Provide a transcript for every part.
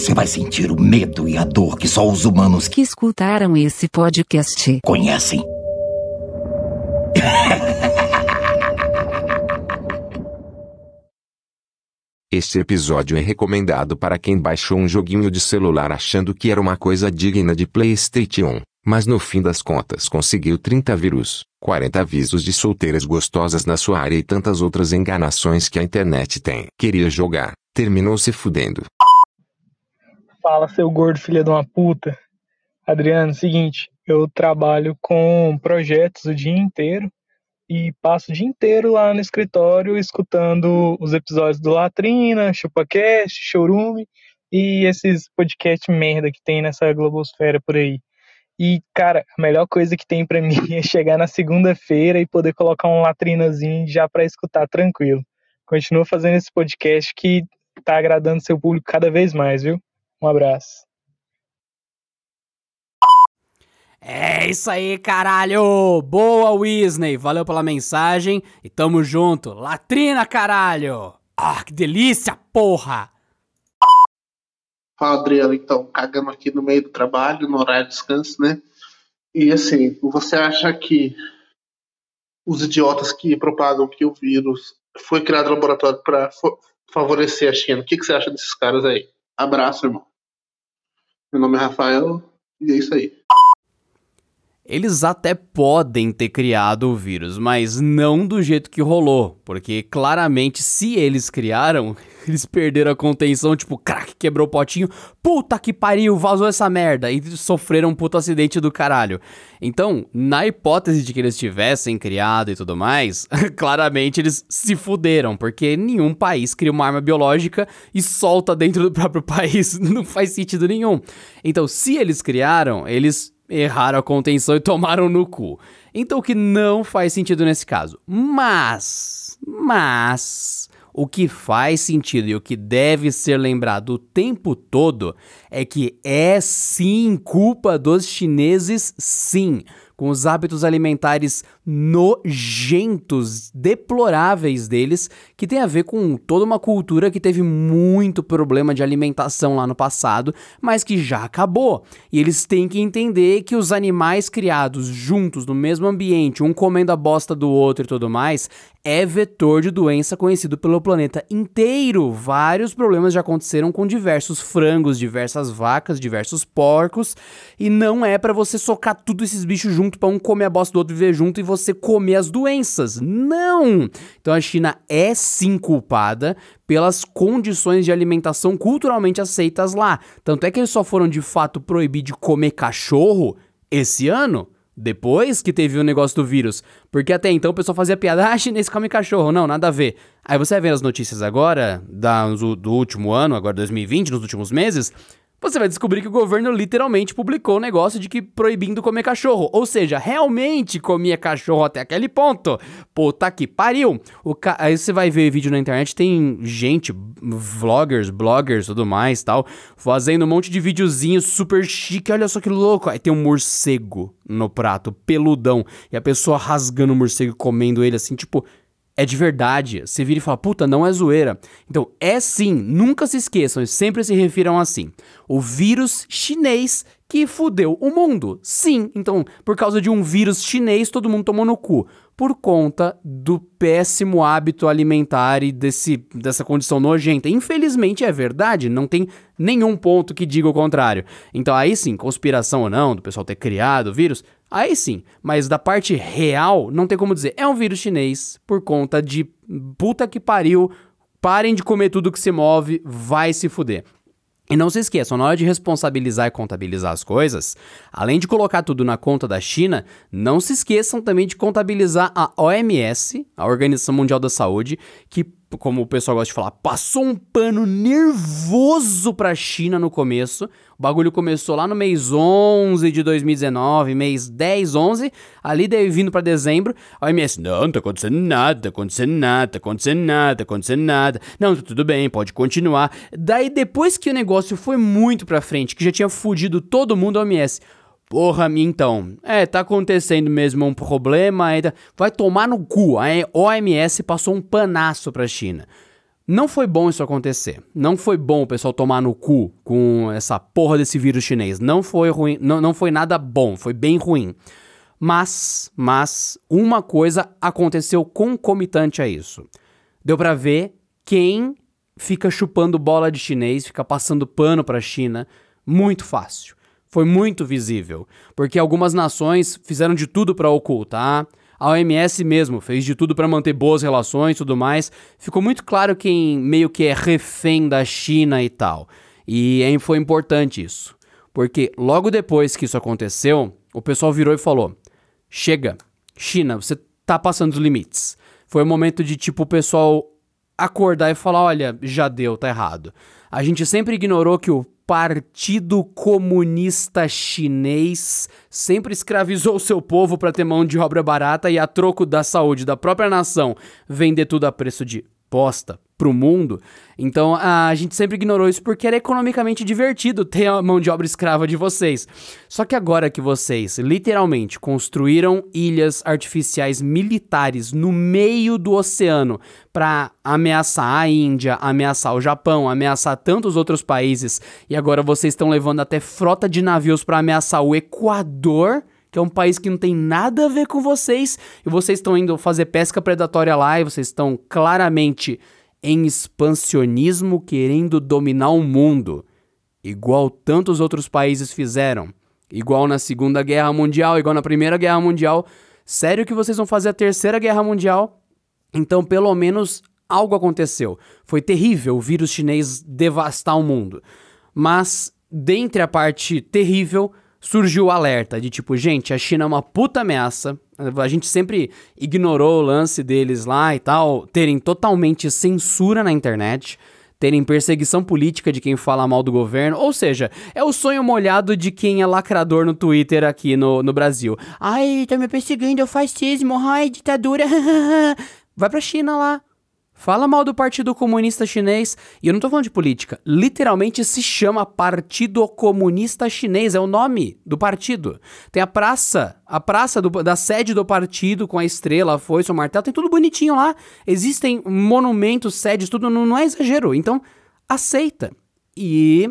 você vai sentir o medo e a dor que só os humanos que escutaram esse podcast conhecem. Este episódio é recomendado para quem baixou um joguinho de celular achando que era uma coisa digna de PlayStation, mas no fim das contas conseguiu 30 vírus, 40 avisos de solteiras gostosas na sua área e tantas outras enganações que a internet tem. Queria jogar, terminou se fudendo. Fala, seu gordo filha de uma puta. Adriano, seguinte, eu trabalho com projetos o dia inteiro e passo o dia inteiro lá no escritório escutando os episódios do Latrina, ChupaCast, Showroom e esses podcast merda que tem nessa globosfera por aí. E, cara, a melhor coisa que tem para mim é chegar na segunda-feira e poder colocar um latrinazinho já para escutar tranquilo. Continua fazendo esse podcast que tá agradando seu público cada vez mais, viu? Um abraço. É isso aí, caralho! Boa, Wisney! Valeu pela mensagem e tamo junto! Latrina, caralho! Ah, que delícia, porra! Fala, Adriano, então, cagando aqui no meio do trabalho, no horário de descanso, né? E assim, você acha que os idiotas que propagam que o vírus foi criado no laboratório para favorecer a China, o que, que você acha desses caras aí? Abraço, irmão. Meu nome é Rafael e é isso aí. Eles até podem ter criado o vírus, mas não do jeito que rolou, porque claramente se eles criaram, eles perderam a contenção, tipo, crack, quebrou o potinho, puta que pariu, vazou essa merda, e sofreram um puto acidente do caralho. Então, na hipótese de que eles tivessem criado e tudo mais, claramente eles se fuderam, porque nenhum país cria uma arma biológica e solta dentro do próprio país, não faz sentido nenhum. Então, se eles criaram, eles erraram a contenção e tomaram no cu. Então o que não faz sentido nesse caso. Mas, mas, o que faz sentido e o que deve ser lembrado o tempo todo é que é sim culpa dos chineses, sim. Com os hábitos alimentares nojentos, deploráveis deles, que tem a ver com toda uma cultura que teve muito problema de alimentação lá no passado, mas que já acabou. E eles têm que entender que os animais criados juntos no mesmo ambiente, um comendo a bosta do outro e tudo mais, é vetor de doença conhecido pelo planeta inteiro. Vários problemas já aconteceram com diversos frangos, diversas vacas, diversos porcos, e não é para você socar tudo esses bichos junto para um comer a bosta do outro viver junto e você comer as doenças. Não! Então a China é sim culpada pelas condições de alimentação culturalmente aceitas lá. Tanto é que eles só foram de fato proibir de comer cachorro esse ano depois que teve o negócio do vírus. Porque até então o pessoal fazia piada, ah, chinês come cachorro. Não, nada a ver. Aí você vai ver as notícias agora, da, do último ano, agora 2020, nos últimos meses, você vai descobrir que o governo literalmente publicou o negócio de que proibindo comer cachorro. Ou seja, realmente comia cachorro até aquele ponto. Puta que pariu. Ca... Aí você vai ver vídeo na internet, tem gente, vloggers, bloggers, tudo mais tal, fazendo um monte de videozinhos super chique. Olha só que louco. Aí tem um morcego no prato, peludão. E a pessoa rasgando o morcego, comendo ele assim, tipo, é de verdade. Você vira e fala, puta, não é zoeira. Então, é sim, nunca se esqueçam, sempre se refiram assim. O vírus chinês que fudeu o mundo. Sim, então, por causa de um vírus chinês, todo mundo tomou no cu. Por conta do péssimo hábito alimentar e desse, dessa condição nojenta. Infelizmente é verdade, não tem nenhum ponto que diga o contrário. Então, aí sim, conspiração ou não, do pessoal ter criado o vírus, Aí sim, mas da parte real, não tem como dizer. É um vírus chinês por conta de puta que pariu. Parem de comer tudo que se move, vai se fuder. E não se esqueçam, na hora de responsabilizar e contabilizar as coisas, além de colocar tudo na conta da China, não se esqueçam também de contabilizar a OMS, a Organização Mundial da Saúde, que como o pessoal gosta de falar, passou um pano nervoso pra China no começo. O bagulho começou lá no mês 11 de 2019, mês 10, 11, ali daí vindo pra dezembro. A OMS, não, não tá acontecendo nada, tá acontecendo nada, tá acontecendo nada, tá acontecendo nada. Não, tá tudo bem, pode continuar. Daí depois que o negócio foi muito pra frente, que já tinha fudido todo mundo, a OMS, Porra, então, é, tá acontecendo mesmo um problema, ainda vai tomar no cu. A OMS passou um panaço pra China. Não foi bom isso acontecer. Não foi bom o pessoal tomar no cu com essa porra desse vírus chinês. Não foi ruim, não, não foi nada bom, foi bem ruim. Mas, mas, uma coisa aconteceu concomitante a isso. Deu pra ver quem fica chupando bola de chinês, fica passando pano pra China, muito fácil. Foi muito visível, porque algumas nações fizeram de tudo para ocultar. A OMS mesmo fez de tudo para manter boas relações e tudo mais. Ficou muito claro quem meio que é refém da China e tal. E foi importante isso, porque logo depois que isso aconteceu, o pessoal virou e falou: Chega, China, você tá passando os limites. Foi o momento de, tipo, o pessoal acordar e falar: olha, já deu, tá errado. A gente sempre ignorou que o Partido Comunista Chinês sempre escravizou seu povo para ter mão de obra barata e a troco da saúde da própria nação vender tudo a preço de bosta para o mundo. Então a gente sempre ignorou isso porque era economicamente divertido ter a mão de obra escrava de vocês. Só que agora que vocês literalmente construíram ilhas artificiais militares no meio do oceano para ameaçar a Índia, ameaçar o Japão, ameaçar tantos outros países, e agora vocês estão levando até frota de navios para ameaçar o Equador que é um país que não tem nada a ver com vocês, e vocês estão indo fazer pesca predatória lá, e vocês estão claramente em expansionismo querendo dominar o mundo, igual tantos outros países fizeram, igual na Segunda Guerra Mundial, igual na Primeira Guerra Mundial. Sério que vocês vão fazer a Terceira Guerra Mundial? Então, pelo menos algo aconteceu. Foi terrível o vírus chinês devastar o mundo. Mas, dentre a parte terrível, surgiu o alerta de tipo, gente, a China é uma puta ameaça. A gente sempre ignorou o lance deles lá e tal, terem totalmente censura na internet, terem perseguição política de quem fala mal do governo. Ou seja, é o sonho molhado de quem é lacrador no Twitter aqui no, no Brasil. Ai, tá me perseguindo, é o fascismo, ai, ditadura. Vai pra China lá. Fala mal do Partido Comunista Chinês, e eu não tô falando de política, literalmente se chama Partido Comunista Chinês, é o nome do partido. Tem a praça, a praça do, da sede do partido com a estrela, a foice, o martelo, tem tudo bonitinho lá. Existem monumentos, sedes, tudo, não, não é exagero. Então, aceita. E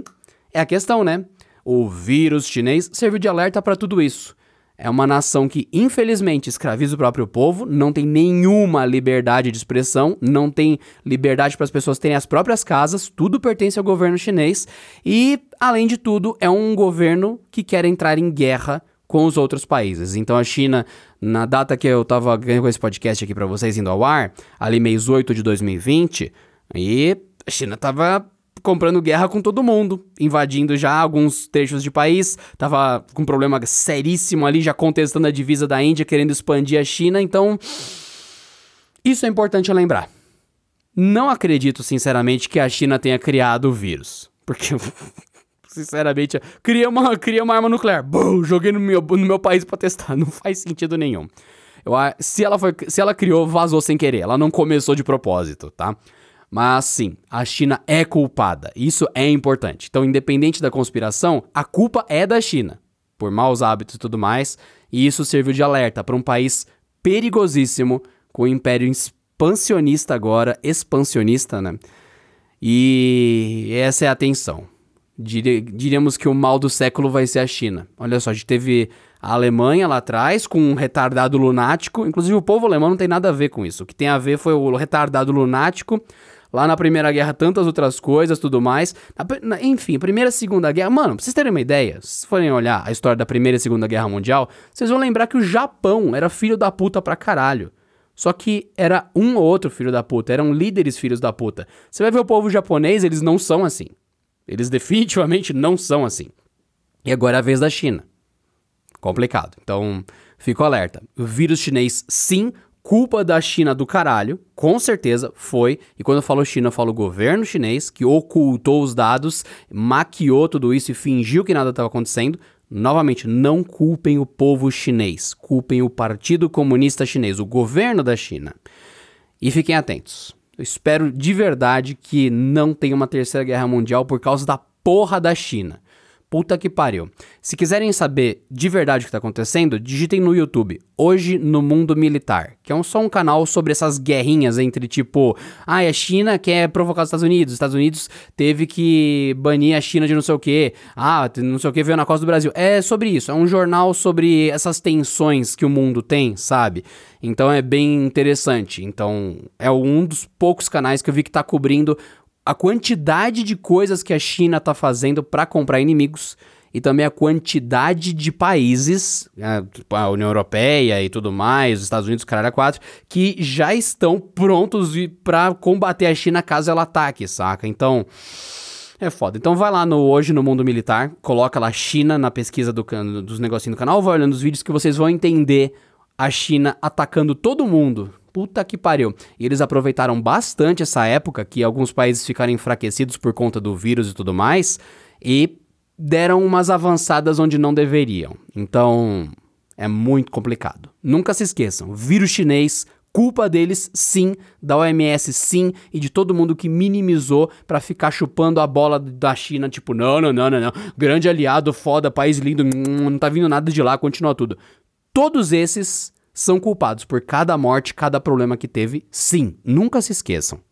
é a questão, né? O vírus chinês serviu de alerta para tudo isso. É uma nação que, infelizmente, escraviza o próprio povo, não tem nenhuma liberdade de expressão, não tem liberdade para as pessoas terem as próprias casas, tudo pertence ao governo chinês e, além de tudo, é um governo que quer entrar em guerra com os outros países. Então a China, na data que eu estava ganhando esse podcast aqui para vocês indo ao ar, ali mês 8 de 2020, e a China estava comprando guerra com todo mundo, invadindo já alguns trechos de país, tava com um problema seríssimo ali, já contestando a divisa da Índia, querendo expandir a China, então isso é importante lembrar. Não acredito, sinceramente, que a China tenha criado o vírus, porque sinceramente, cria uma, cria uma arma nuclear, Bum, joguei no meu, no meu país para testar, não faz sentido nenhum. Eu, se, ela foi, se ela criou, vazou sem querer, ela não começou de propósito, tá? Mas sim, a China é culpada. Isso é importante. Então, independente da conspiração, a culpa é da China, por maus hábitos e tudo mais. E isso serviu de alerta para um país perigosíssimo, com o império expansionista agora, expansionista, né? E essa é a tensão. Diríamos que o mal do século vai ser a China. Olha só, a gente teve a Alemanha lá atrás com um retardado lunático. Inclusive, o povo alemão não tem nada a ver com isso. O que tem a ver foi o retardado lunático Lá na Primeira Guerra, tantas outras coisas, tudo mais. Na, enfim, Primeira e Segunda Guerra. Mano, pra vocês terem uma ideia, se forem olhar a história da Primeira e Segunda Guerra Mundial, vocês vão lembrar que o Japão era filho da puta pra caralho. Só que era um ou outro filho da puta, eram líderes filhos da puta. Você vai ver o povo japonês, eles não são assim. Eles definitivamente não são assim. E agora é a vez da China. Complicado. Então, fico alerta. O vírus chinês, sim, culpa da China do caralho, com certeza foi. E quando eu falo China, eu falo governo chinês, que ocultou os dados, maquiou tudo isso e fingiu que nada estava acontecendo. Novamente, não culpem o povo chinês, culpem o Partido Comunista Chinês, o governo da China. E fiquem atentos. Eu espero de verdade que não tenha uma terceira guerra mundial por causa da porra da China. Puta que pariu. Se quiserem saber de verdade o que tá acontecendo, digitem no YouTube, Hoje no Mundo Militar, que é um, só um canal sobre essas guerrinhas entre tipo, ah, a China quer provocar os Estados Unidos, os Estados Unidos teve que banir a China de não sei o que, ah, não sei o que veio na costa do Brasil. É sobre isso, é um jornal sobre essas tensões que o mundo tem, sabe? Então é bem interessante. Então é um dos poucos canais que eu vi que tá cobrindo a quantidade de coisas que a China tá fazendo para comprar inimigos e também a quantidade de países, né, tipo a União Europeia e tudo mais, os Estados Unidos, caralho, quatro, que já estão prontos para combater a China caso ela ataque, saca? Então, é foda. Então vai lá no Hoje no Mundo Militar, coloca lá China na pesquisa do, dos negocinhos do canal, vai olhando os vídeos que vocês vão entender a China atacando todo mundo, Puta que pariu. E eles aproveitaram bastante essa época que alguns países ficaram enfraquecidos por conta do vírus e tudo mais e deram umas avançadas onde não deveriam. Então, é muito complicado. Nunca se esqueçam, vírus chinês, culpa deles, sim, da OMS, sim, e de todo mundo que minimizou para ficar chupando a bola da China, tipo, não, não, não, não, não, grande aliado, foda, país lindo, hum, não tá vindo nada de lá, continua tudo. Todos esses são culpados por cada morte, cada problema que teve, sim. Nunca se esqueçam.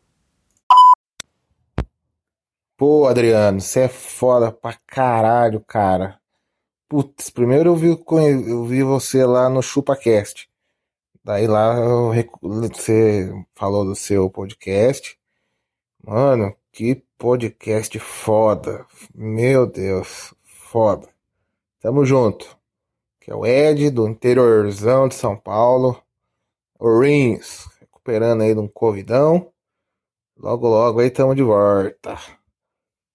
Pô, Adriano, você é foda pra caralho, cara. Putz, primeiro eu vi, eu vi você lá no ChupaCast. Daí lá eu, você falou do seu podcast. Mano, que podcast foda. Meu Deus, foda. Tamo junto que é o Ed, do interiorzão de São Paulo. O Rins, recuperando aí de um covidão. Logo, logo aí tamo de volta.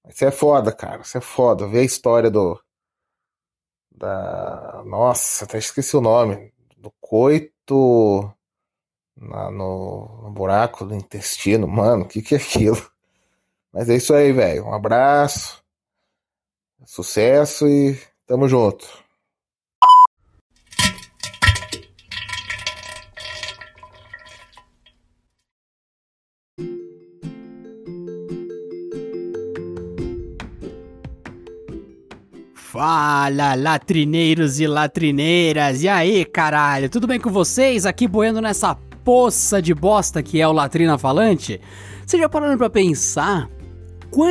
Isso é foda, cara. Isso é foda. Ver a história do. Da. Nossa, até esqueci o nome. Do coito. Na, no, no buraco do intestino. Mano, o que, que é aquilo? Mas é isso aí, velho. Um abraço. Sucesso e tamo junto. Fala, latrineiros e latrineiras! E aí, caralho, tudo bem com vocês? Aqui boiando nessa poça de bosta que é o Latrina Falante? Você já parando pra pensar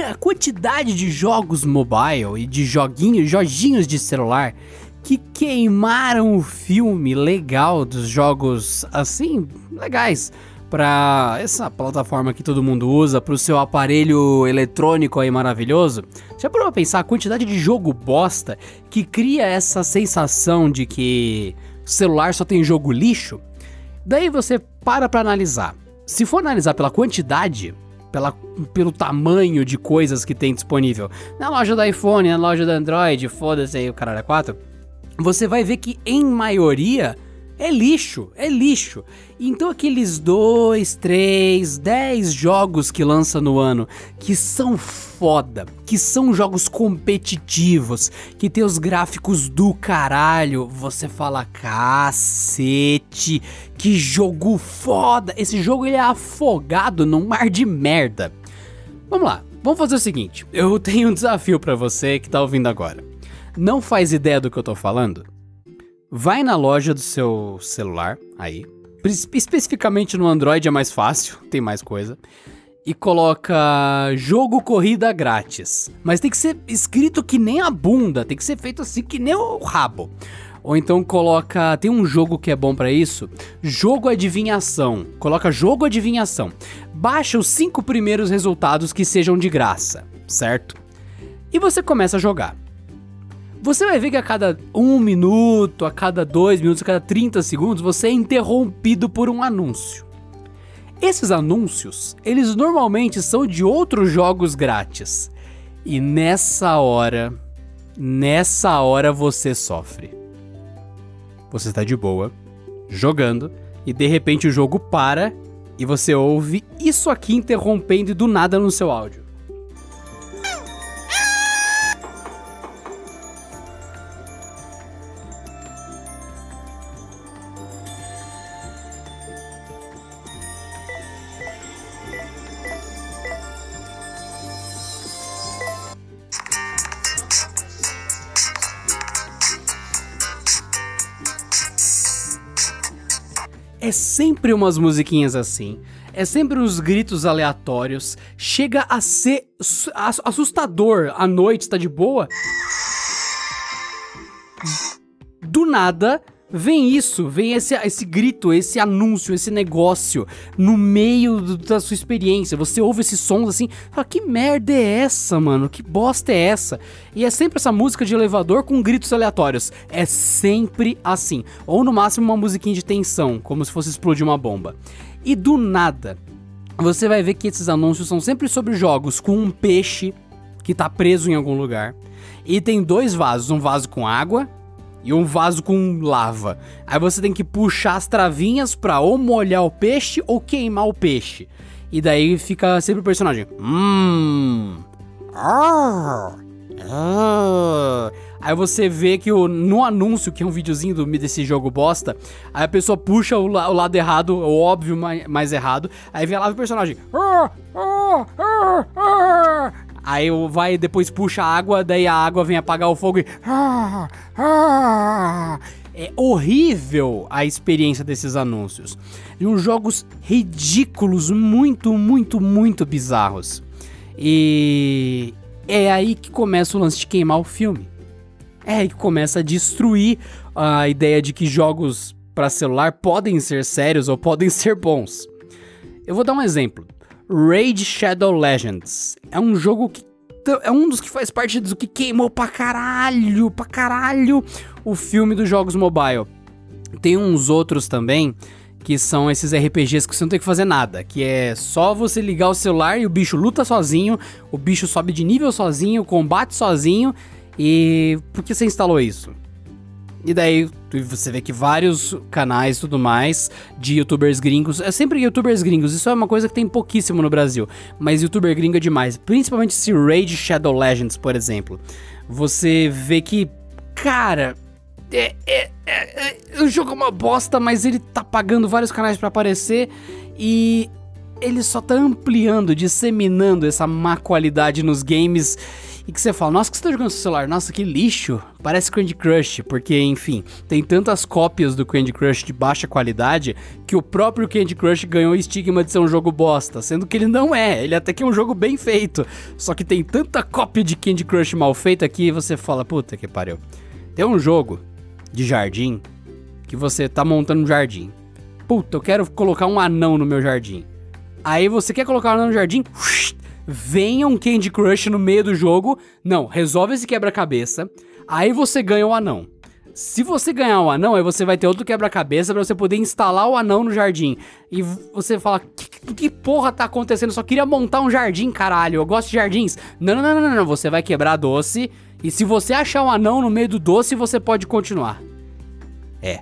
a quantidade de jogos mobile e de joguinhos, joginhos de celular que queimaram o filme legal dos jogos assim, legais? Para essa plataforma que todo mundo usa, para o seu aparelho eletrônico aí maravilhoso, já parou pra pensar a quantidade de jogo bosta que cria essa sensação de que celular só tem jogo lixo? Daí você para pra analisar. Se for analisar pela quantidade, pela, pelo tamanho de coisas que tem disponível na loja do iPhone, na loja do Android, foda-se aí o caralho é 4, você vai ver que em maioria é lixo, é lixo. Então aqueles dois, três, dez jogos que lança no ano que são foda, que são jogos competitivos, que tem os gráficos do caralho, você fala cacete, que jogo foda. Esse jogo ele é afogado num mar de merda. Vamos lá, vamos fazer o seguinte. Eu tenho um desafio para você que tá ouvindo agora. Não faz ideia do que eu tô falando? Vai na loja do seu celular, aí. Especificamente no Android é mais fácil, tem mais coisa. E coloca jogo corrida grátis. Mas tem que ser escrito que nem a bunda, tem que ser feito assim que nem o rabo. Ou então coloca, tem um jogo que é bom para isso, jogo adivinhação. Coloca jogo adivinhação. Baixa os cinco primeiros resultados que sejam de graça, certo? E você começa a jogar. Você vai ver que a cada um minuto, a cada dois minutos, a cada 30 segundos, você é interrompido por um anúncio. Esses anúncios, eles normalmente são de outros jogos grátis. E nessa hora, nessa hora você sofre. Você está de boa, jogando, e de repente o jogo para e você ouve isso aqui interrompendo do nada no seu áudio. É sempre umas musiquinhas assim. É sempre uns gritos aleatórios. Chega a ser su- ass- assustador. A noite está de boa. Do nada, vem isso, vem esse, esse grito, esse anúncio, esse negócio no meio do- da sua experiência. Você ouve esses sons assim, fala, que merda é essa, mano? Que bosta é essa? E é sempre essa música de elevador com gritos aleatórios. É sempre assim. Ou no máximo uma musiquinha de tensão, como se fosse explodir uma bomba. E do nada, você vai ver que esses anúncios são sempre sobre jogos com um peixe que tá preso em algum lugar. E tem dois vasos, um vaso com água e um vaso com lava. Aí você tem que puxar as travinhas pra ou molhar o peixe ou queimar o peixe. E daí fica sempre o personagem. Hum. Ah, ah. Aí você vê que o, no anúncio, que é um videozinho do, desse jogo bosta, aí a pessoa puxa o, o lado errado, o óbvio mais, mais errado, aí vem lá o personagem. "Ah, ah, ah, ah." Aí vai depois puxa a água, daí a água vem apagar o fogo e. É horrível a experiência desses anúncios. De uns jogos ridículos, muito, muito, muito bizarros. E é aí que começa o lance de queimar o filme. É aí que começa a destruir a ideia de que jogos para celular podem ser sérios ou podem ser bons. Eu vou dar um exemplo. Raid Shadow Legends é um jogo que é um dos que faz parte do que queimou pra caralho, pra caralho o filme dos jogos mobile. Tem uns outros também que são esses RPGs que você não tem que fazer nada, que é só você ligar o celular e o bicho luta sozinho, o bicho sobe de nível sozinho, combate sozinho e por que você instalou isso? E daí você vê que vários canais tudo mais de youtubers gringos, é sempre youtubers gringos, isso é uma coisa que tem pouquíssimo no Brasil, mas youtuber gringo é demais, principalmente esse Raid Shadow Legends, por exemplo. Você vê que, cara, é, é- é- é- o jogo é uma bosta, mas ele tá pagando vários canais pra aparecer e ele só tá ampliando, disseminando essa má qualidade nos games. E que você fala, nossa, que você tá jogando no seu celular? Nossa, que lixo. Parece Candy Crush, porque, enfim, tem tantas cópias do Candy Crush de baixa qualidade que o próprio Candy Crush ganhou o estigma de ser um jogo bosta, sendo que ele não é, ele até que é um jogo bem feito. Só que tem tanta cópia de Candy Crush mal feita que você fala, puta que pariu. Tem um jogo de jardim que você tá montando um jardim. Puta, eu quero colocar um anão no meu jardim. Aí você quer colocar um anão no jardim? Venha um Candy Crush no meio do jogo. Não, resolve esse quebra-cabeça. Aí você ganha o anão. Se você ganhar o anão, aí você vai ter outro quebra-cabeça pra você poder instalar o anão no jardim. E você fala, que, que porra tá acontecendo? Eu só queria montar um jardim, caralho. Eu gosto de jardins. Não, não, não, não, não. Você vai quebrar doce. E se você achar um anão no meio do doce, você pode continuar. É.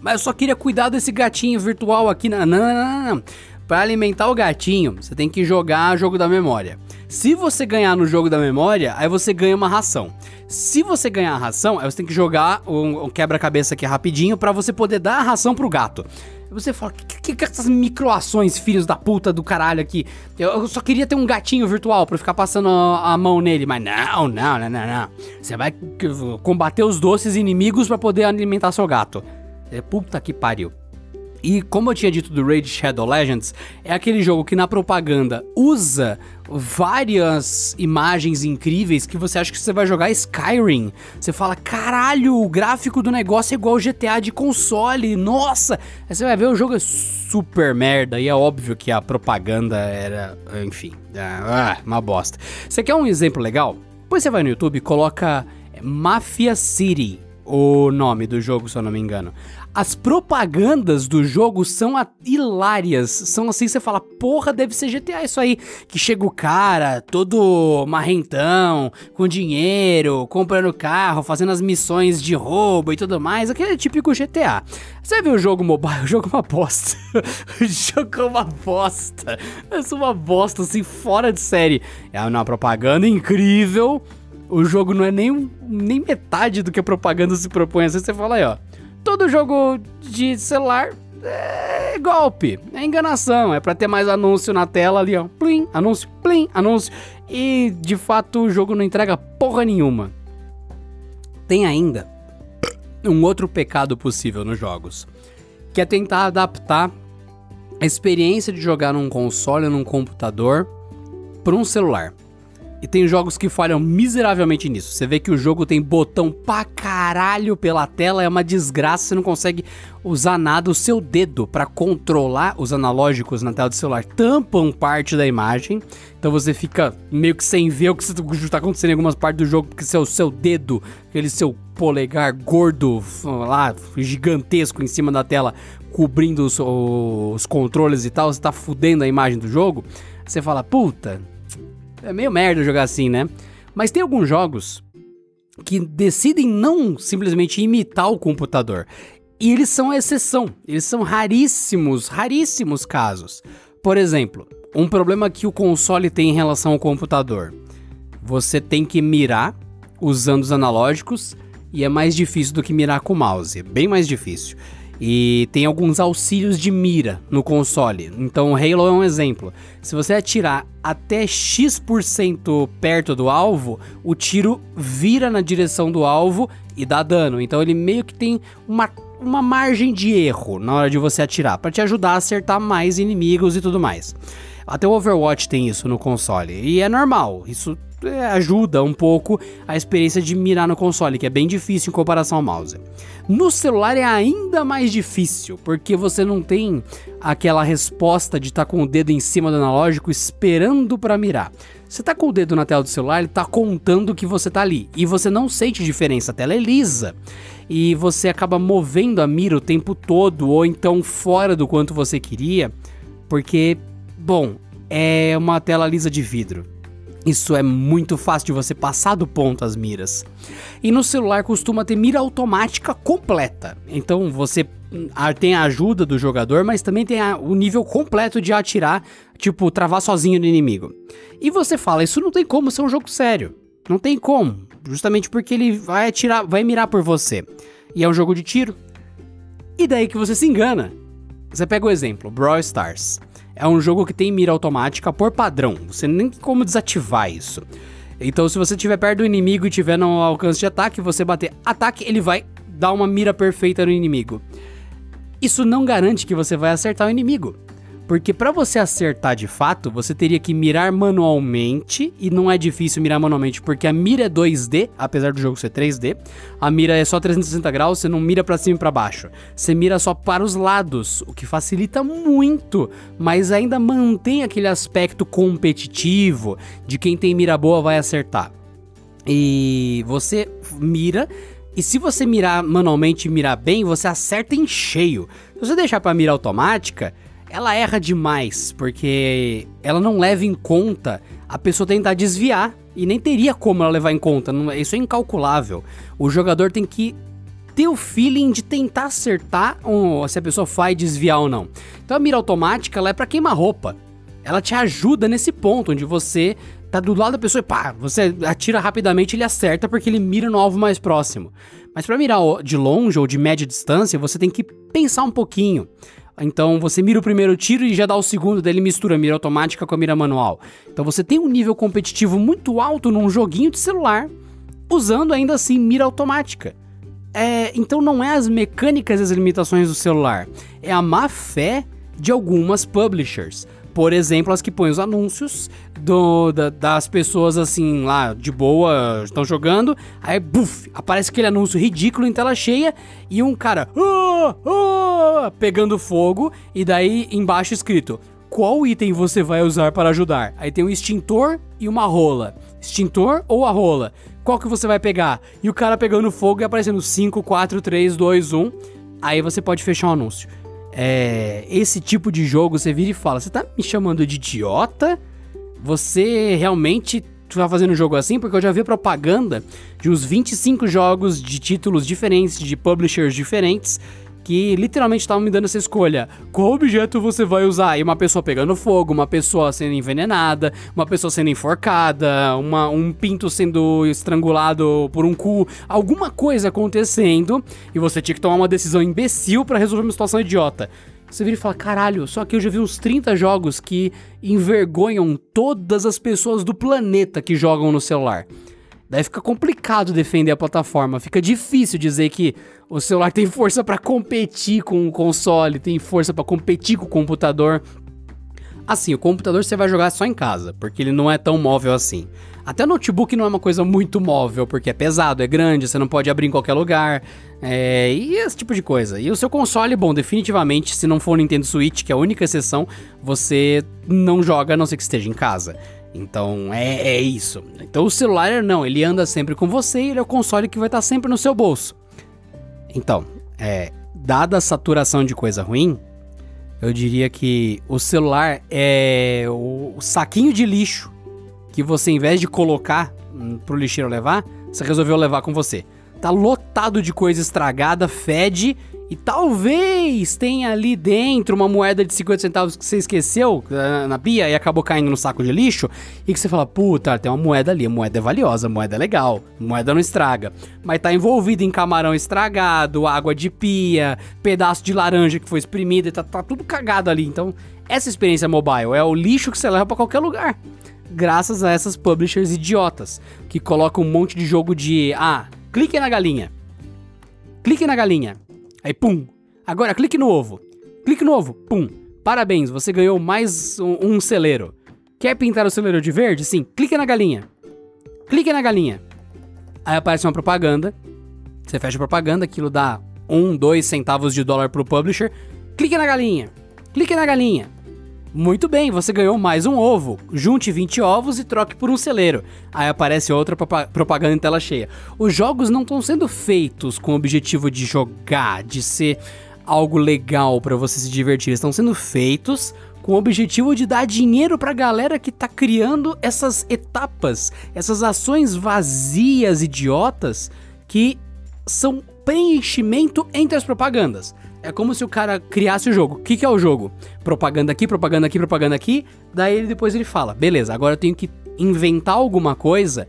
Mas eu só queria cuidar desse gatinho virtual aqui. Não, não, não, não, Pra alimentar o gatinho, você tem que jogar jogo da memória. Se você ganhar no jogo da memória, aí você ganha uma ração. Se você ganhar a ração, aí você tem que jogar um, um quebra-cabeça aqui rapidinho pra você poder dar a ração pro gato. Você fala, que, que, que essas microações, filhos da puta do caralho aqui? Eu, eu só queria ter um gatinho virtual pra ficar passando a, a mão nele, mas não, não, não, não, não. Você vai combater os doces inimigos pra poder alimentar seu gato. É puta que pariu. E como eu tinha dito do Raid Shadow Legends, é aquele jogo que na propaganda usa várias imagens incríveis que você acha que você vai jogar Skyrim. Você fala, caralho, o gráfico do negócio é igual GTA de console, nossa! Aí você vai ver o jogo é super merda e é óbvio que a propaganda era, enfim, ah, uma bosta. Você quer um exemplo legal? Depois você vai no YouTube e coloca Mafia City, o nome do jogo, se eu não me engano. As propagandas do jogo são a- hilárias. São assim, você fala, porra, deve ser GTA isso aí. Que chega o cara, todo marrentão, com dinheiro, comprando carro, fazendo as missões de roubo e tudo mais. Aquele típico GTA. Você vê o jogo mobile, o jogo é uma bosta. o jogo é uma bosta. É uma bosta, assim, fora de série. É uma propaganda incrível. O jogo não é nem, nem metade do que a propaganda se propõe. Vezes você fala aí, ó. Todo jogo de celular é golpe, é enganação, é pra ter mais anúncio na tela ali, ó. Plim, anúncio, plim, anúncio. E de fato o jogo não entrega porra nenhuma. Tem ainda um outro pecado possível nos jogos, que é tentar adaptar a experiência de jogar num console ou num computador para um celular. E tem jogos que falham miseravelmente nisso. Você vê que o jogo tem botão pra caralho pela tela, é uma desgraça, você não consegue usar nada. O seu dedo para controlar os analógicos na tela do celular tampam parte da imagem. Então você fica meio que sem ver o que está acontecendo em algumas partes do jogo, porque seu, seu dedo, aquele seu polegar gordo lá, gigantesco em cima da tela, cobrindo os, os controles e tal, você tá fudendo a imagem do jogo. Você fala, puta, é meio merda jogar assim, né? Mas tem alguns jogos que decidem não simplesmente imitar o computador. E eles são a exceção. Eles são raríssimos, raríssimos casos. Por exemplo, um problema que o console tem em relação ao computador. Você tem que mirar usando os analógicos e é mais difícil do que mirar com o mouse. É bem mais difícil. E tem alguns auxílios de mira no console. Então, Halo é um exemplo. Se você atirar até X% perto do alvo, o tiro vira na direção do alvo e dá dano. Então, ele meio que tem uma, uma margem de erro na hora de você atirar, para te ajudar a acertar mais inimigos e tudo mais. Até o Overwatch tem isso no console. E é normal. Isso ajuda um pouco a experiência de mirar no console, que é bem difícil em comparação ao mouse. No celular é ainda mais difícil, porque você não tem aquela resposta de estar tá com o dedo em cima do analógico esperando para mirar. Você tá com o dedo na tela do celular, ele tá contando que você tá ali. E você não sente diferença, a tela é lisa. E você acaba movendo a mira o tempo todo, ou então fora do quanto você queria, porque, bom, é uma tela lisa de vidro. Isso é muito fácil de você passar do ponto as miras. E no celular costuma ter mira automática completa. Então você hum, tem a ajuda do jogador, mas também tem a, o nível completo de atirar, tipo, travar sozinho no inimigo. E você fala, isso não tem como ser um jogo sério. Não tem como. Justamente porque ele vai atirar, vai mirar por você. E é um jogo de tiro. E daí que você se engana. Você pega o exemplo, Brawl Stars é um jogo que tem mira automática por padrão. Você nem tem como desativar isso. Então, se você estiver perto do inimigo e tiver no alcance de ataque, você bater ataque, ele vai dar uma mira perfeita no inimigo. Isso não garante que você vai acertar o inimigo. Porque para você acertar de fato, você teria que mirar manualmente, e não é difícil mirar manualmente, porque a mira é 2D, apesar do jogo ser 3D. A mira é só 360 graus, você não mira para cima e para baixo. Você mira só para os lados, o que facilita muito, mas ainda mantém aquele aspecto competitivo de quem tem mira boa vai acertar. E você mira e se você mirar manualmente e mirar bem, você acerta em cheio. Se você deixar para mira automática, ela erra demais, porque ela não leva em conta a pessoa tentar desviar. E nem teria como ela levar em conta, isso é incalculável. O jogador tem que ter o feeling de tentar acertar se a pessoa faz desviar ou não. Então a mira automática ela é para queimar roupa. Ela te ajuda nesse ponto, onde você tá do lado da pessoa e pá, você atira rapidamente ele acerta porque ele mira no alvo mais próximo. Mas para mirar de longe ou de média distância, você tem que pensar um pouquinho. Então você mira o primeiro tiro e já dá o segundo, daí ele mistura a mira automática com a mira manual. Então você tem um nível competitivo muito alto num joguinho de celular, usando ainda assim mira automática. É, então não é as mecânicas e as limitações do celular, é a má fé de algumas publishers por exemplo, as que põem os anúncios do, da, das pessoas assim lá de boa, estão jogando, aí buf, aparece aquele anúncio ridículo em tela cheia e um cara ah, ah, pegando fogo e daí embaixo escrito qual item você vai usar para ajudar? Aí tem um extintor e uma rola. Extintor ou a rola? Qual que você vai pegar? E o cara pegando fogo e aparecendo 5, 4, 3, 2, 1. Aí você pode fechar o anúncio é, esse tipo de jogo, você vira e fala: Você tá me chamando de idiota? Você realmente tá fazendo um jogo assim? Porque eu já vi propaganda de uns 25 jogos de títulos diferentes, de publishers diferentes, que literalmente estavam me dando essa escolha. Qual objeto você vai usar? E uma pessoa pegando fogo, uma pessoa sendo envenenada, uma pessoa sendo enforcada, uma, um pinto sendo estrangulado por um cu, alguma coisa acontecendo e você tinha que tomar uma decisão imbecil para resolver uma situação idiota. Você vira e fala, caralho, só que eu já vi uns 30 jogos que envergonham todas as pessoas do planeta que jogam no celular. Daí fica complicado defender a plataforma, fica difícil dizer que o celular tem força para competir com o console, tem força para competir com o computador. Assim, o computador você vai jogar só em casa, porque ele não é tão móvel assim. Até o notebook não é uma coisa muito móvel, porque é pesado, é grande, você não pode abrir em qualquer lugar, é, e esse tipo de coisa. E o seu console, bom, definitivamente, se não for o Nintendo Switch, que é a única exceção, você não joga a não ser que esteja em casa. Então é, é isso. Então o celular não, ele anda sempre com você e ele é o console que vai estar sempre no seu bolso. Então, é, dada a saturação de coisa ruim, eu diria que o celular é o, saquinho de lixo que você, em vez de colocar hum, pro lixeiro levar, você resolveu levar com você. Tá lotado de coisa estragada, fede e talvez tenha ali dentro uma moeda de 50 centavos que você esqueceu na pia e acabou caindo no saco de lixo. E que você fala, puta, tem uma moeda ali, a moeda é valiosa, a moeda é legal, a moeda não estraga. Mas tá envolvido em camarão estragado, água de pia, pedaço de laranja que foi espremido e tá, tá tudo cagado ali. Então, essa experiência mobile é o lixo que você leva para qualquer lugar. Graças a essas publishers idiotas que colocam um monte de jogo de. Ah, clique na galinha. Clique na galinha Aí, pum. Agora, clique no ovo. Clique no ovo. Pum. Parabéns, você ganhou mais um, um celeiro. Quer pintar o celeiro de verde? Sim. Clique na galinha. Clique na galinha. Aí aparece uma propaganda. Você fecha a propaganda, aquilo dá um, dois centavos de dólar pro publisher. Clique na galinha. Clique na galinha. Muito bem, você ganhou mais um ovo. Junte 20 ovos e troque por um celeiro. Aí aparece outra propaganda em tela cheia. Os jogos não estão sendo feitos com o objetivo de jogar, de ser algo legal para você se divertir. Estão sendo feitos com o objetivo de dar dinheiro pra galera que tá criando essas etapas, essas ações vazias, idiotas, que são preenchimento entre as propagandas. É como se o cara criasse o jogo. O que, que é o jogo? Propaganda aqui, propaganda aqui, propaganda aqui. Daí ele, depois ele fala: beleza, agora eu tenho que inventar alguma coisa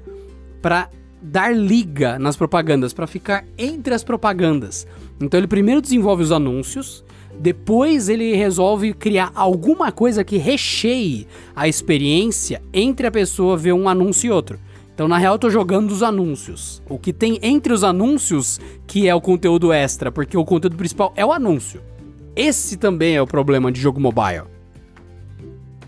para dar liga nas propagandas, para ficar entre as propagandas. Então ele primeiro desenvolve os anúncios, depois ele resolve criar alguma coisa que recheie a experiência entre a pessoa ver um anúncio e outro. Então, na real, eu tô jogando os anúncios. O que tem entre os anúncios que é o conteúdo extra, porque o conteúdo principal é o anúncio. Esse também é o problema de jogo mobile.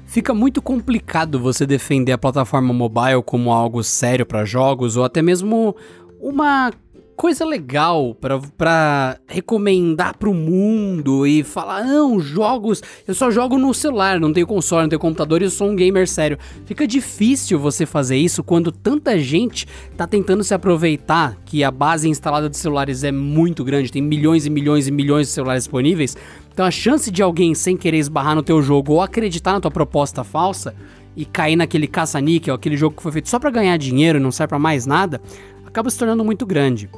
Fica muito complicado você defender a plataforma mobile como algo sério para jogos ou até mesmo uma coisa legal para recomendar pro mundo e falar, não, jogos, eu só jogo no celular, não tenho console, não tenho computador e eu sou um gamer sério. Fica difícil você fazer isso quando tanta gente tá tentando se aproveitar que a base instalada de celulares é muito grande, tem milhões e milhões e milhões de celulares disponíveis. Então a chance de alguém sem querer esbarrar no teu jogo ou acreditar na tua proposta falsa e cair naquele caça-níquel, aquele jogo que foi feito só para ganhar dinheiro, não serve para mais nada, acaba se tornando muito grande.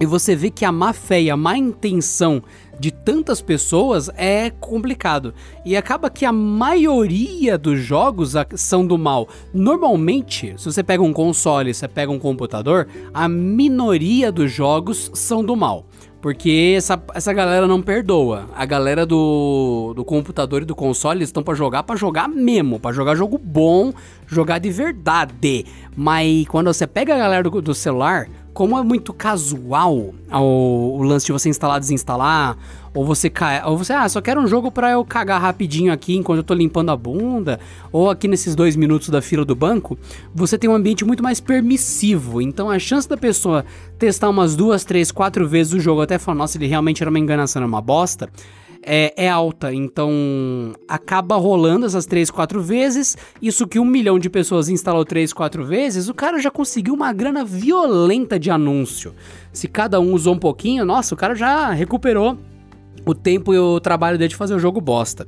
E você vê que a má fé e a má intenção de tantas pessoas é complicado. E acaba que a maioria dos jogos são do mal. Normalmente, se você pega um console, você pega um computador, a minoria dos jogos são do mal. Porque essa, essa galera não perdoa. A galera do, do computador e do console estão para jogar, para jogar mesmo, para jogar jogo bom, jogar de verdade. Mas quando você pega a galera do, do celular, como é muito casual o, o lance de você instalar, desinstalar, ou você cai, ou você, ah, só quero um jogo para eu cagar rapidinho aqui enquanto eu tô limpando a bunda, ou aqui nesses dois minutos da fila do banco, você tem um ambiente muito mais permissivo. Então a chance da pessoa testar umas duas, três, quatro vezes o jogo até falar, nossa, ele realmente era uma enganação, era uma bosta é, é, alta. Então acaba rolando essas 3, 4 vezes. Isso que um milhão de pessoas instalou 3, 4 vezes, o cara já conseguiu uma grana violenta de anúncio. Se cada um usou um pouquinho, nossa, o cara já recuperou o tempo e o trabalho dele de fazer o jogo bosta.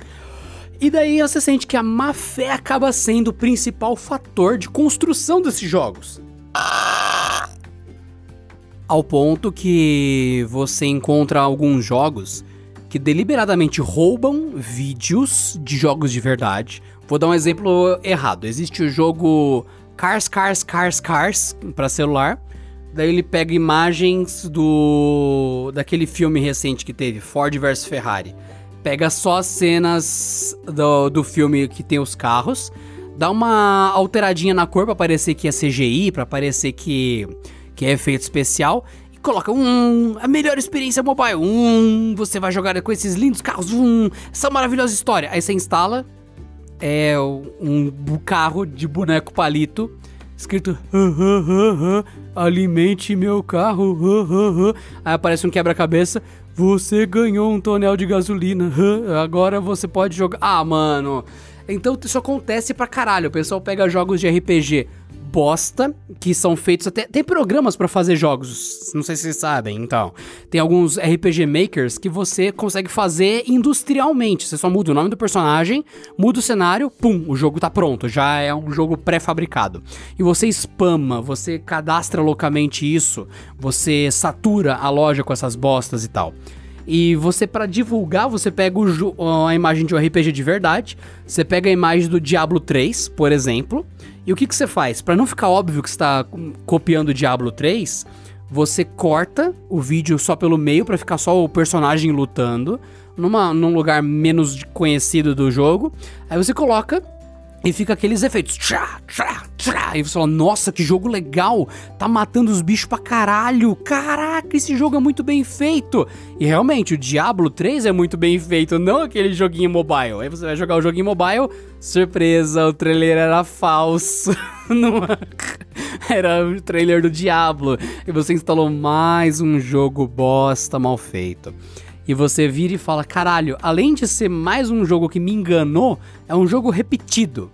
E daí você sente que a má fé acaba sendo o principal fator de construção desses jogos. Ao ponto que você encontra alguns jogos que deliberadamente roubam vídeos de jogos de verdade. Vou dar um exemplo errado. Existe o jogo Cars, Cars, Cars, Cars para celular. Daí ele pega imagens do daquele filme recente que teve, Ford vs Ferrari. Pega só as cenas do, do filme que tem os carros. dá uma alteradinha na cor pra parecer que é CGI, pra parecer que, que é efeito especial. Coloca um, a melhor experiência mobile. Um, você vai jogar com esses lindos carros. Um, essa maravilhosa história. Aí você instala é um carro de boneco palito escrito alimente meu carro. Aí aparece um quebra-cabeça. Você ganhou um tonel de gasolina. Agora você pode jogar. Ah, mano. Então isso acontece pra caralho. O pessoal pega jogos de RPG bosta, que são feitos até. Tem programas para fazer jogos, não sei se vocês sabem, então. Tem alguns RPG Makers que você consegue fazer industrialmente. Você só muda o nome do personagem, muda o cenário, pum, o jogo tá pronto. Já é um jogo pré-fabricado. E você spama, você cadastra loucamente isso, você satura a loja com essas bostas e tal. E você, para divulgar, você pega o, a imagem de um RPG de verdade. Você pega a imagem do Diablo 3, por exemplo. E o que, que você faz? Para não ficar óbvio que está copiando o Diablo 3, você corta o vídeo só pelo meio para ficar só o personagem lutando numa, num lugar menos conhecido do jogo. Aí você coloca e fica aqueles efeitos. Tchá, tchá, tchá, e você fala, nossa, que jogo legal! Tá matando os bichos pra caralho! Caraca, esse jogo é muito bem feito! E realmente, o Diablo 3 é muito bem feito, não aquele joguinho mobile. Aí você vai jogar o joguinho mobile, surpresa, o trailer era falso. não era o trailer do Diablo. E você instalou mais um jogo bosta mal feito e você vira e fala: caralho, além de ser mais um jogo que me enganou, é um jogo repetido.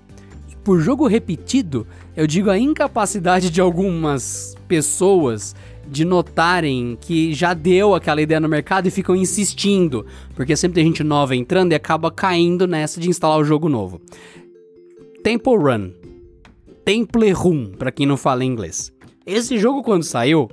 E por jogo repetido, eu digo a incapacidade de algumas pessoas de notarem que já deu aquela ideia no mercado e ficam insistindo, porque sempre tem gente nova entrando e acaba caindo nessa de instalar o jogo novo. Temple Run, Temple Run, para quem não fala inglês. Esse jogo quando saiu,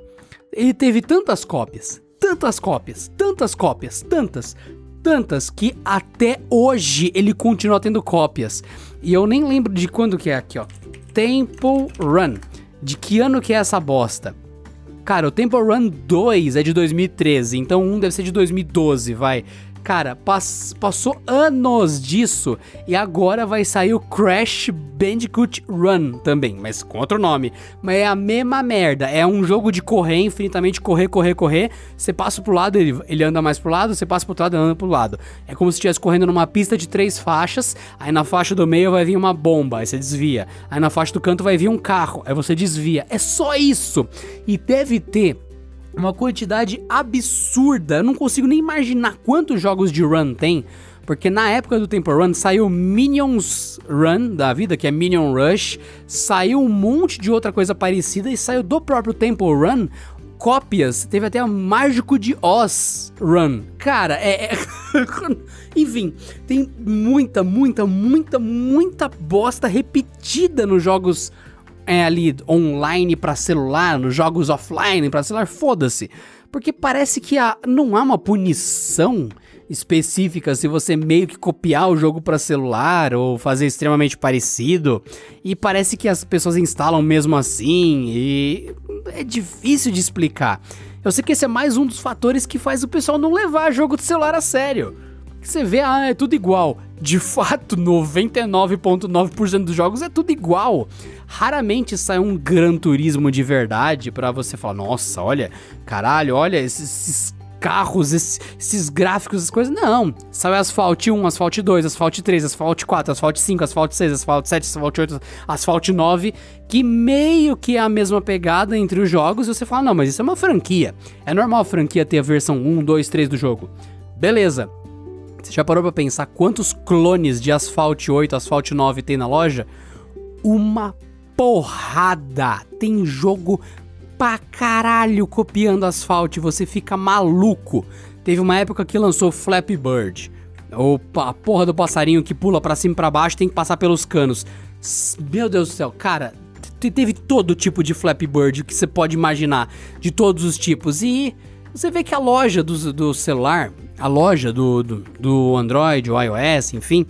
ele teve tantas cópias, tantas cópias, tantas cópias, tantas, tantas que até hoje ele continua tendo cópias. E eu nem lembro de quando que é aqui, ó. Temple Run. De que ano que é essa bosta? Cara, o Temple Run 2 é de 2013, então um deve ser de 2012, vai. Cara, pass passou anos disso e agora vai sair o Crash Bandicoot Run também, mas com outro nome. Mas é a mesma merda. É um jogo de correr, infinitamente correr, correr, correr. Você passa pro lado, ele, ele anda mais pro lado, você passa pro outro lado, ele anda pro lado. É como se estivesse correndo numa pista de três faixas, aí na faixa do meio vai vir uma bomba, aí você desvia. Aí na faixa do canto vai vir um carro, aí você desvia. É só isso. E deve ter uma quantidade absurda. Eu não consigo nem imaginar quantos jogos de run tem. Porque na época do Temple Run saiu Minions Run da vida, que é Minion Rush, saiu um monte de outra coisa parecida e saiu do próprio Temple Run cópias. Teve até o Mágico de Oz Run. Cara, é. é... Enfim, tem muita, muita, muita, muita bosta repetida nos jogos é ali online para celular, nos jogos offline para celular, foda-se. Porque parece que a, não há uma punição específica se você meio que copiar o jogo para celular ou fazer extremamente parecido. E parece que as pessoas instalam mesmo assim e é difícil de explicar. Eu sei que esse é mais um dos fatores que faz o pessoal não levar jogo de celular a sério. Que você vê, ah, é tudo igual. De fato, 99,9% dos jogos é tudo igual. Raramente sai um Gran Turismo de verdade para você falar, nossa, olha, caralho, olha esses, esses carros, esses, esses, gráficos, essas coisas. Não. Sai Asphalt 1, Asphalt 2, Asphalt 3, Asphalt 4, Asphalt 5, Asphalt 6, Asphalt 7, Asphalt 8, Asphalt 9, que meio que é a mesma pegada entre os jogos. E você fala, não, mas isso é uma franquia. É normal a franquia ter a versão 1, 2, 3 do jogo. Beleza. Você já parou pra pensar quantos clones de Asphalt 8, Asphalt 9 tem na loja? Uma porrada. Tem jogo pra caralho copiando Asphalt, você fica maluco. Teve uma época que lançou Flappy Bird. Ou a porra do passarinho que pula para cima e pra baixo tem que passar pelos canos. Meu Deus do céu, cara, teve todo tipo de Flappy Bird que você pode imaginar, de todos os tipos. E você vê que a loja do, do celular, a loja do, do, do Android, o iOS, enfim,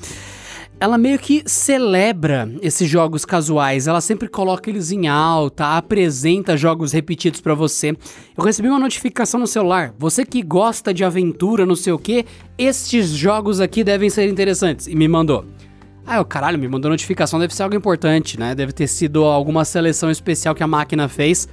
ela meio que celebra esses jogos casuais, ela sempre coloca eles em alta, apresenta jogos repetidos para você. Eu recebi uma notificação no celular, você que gosta de aventura, não sei o que, estes jogos aqui devem ser interessantes, e me mandou. Ah, o caralho, me mandou notificação, deve ser algo importante, né? Deve ter sido alguma seleção especial que a máquina fez.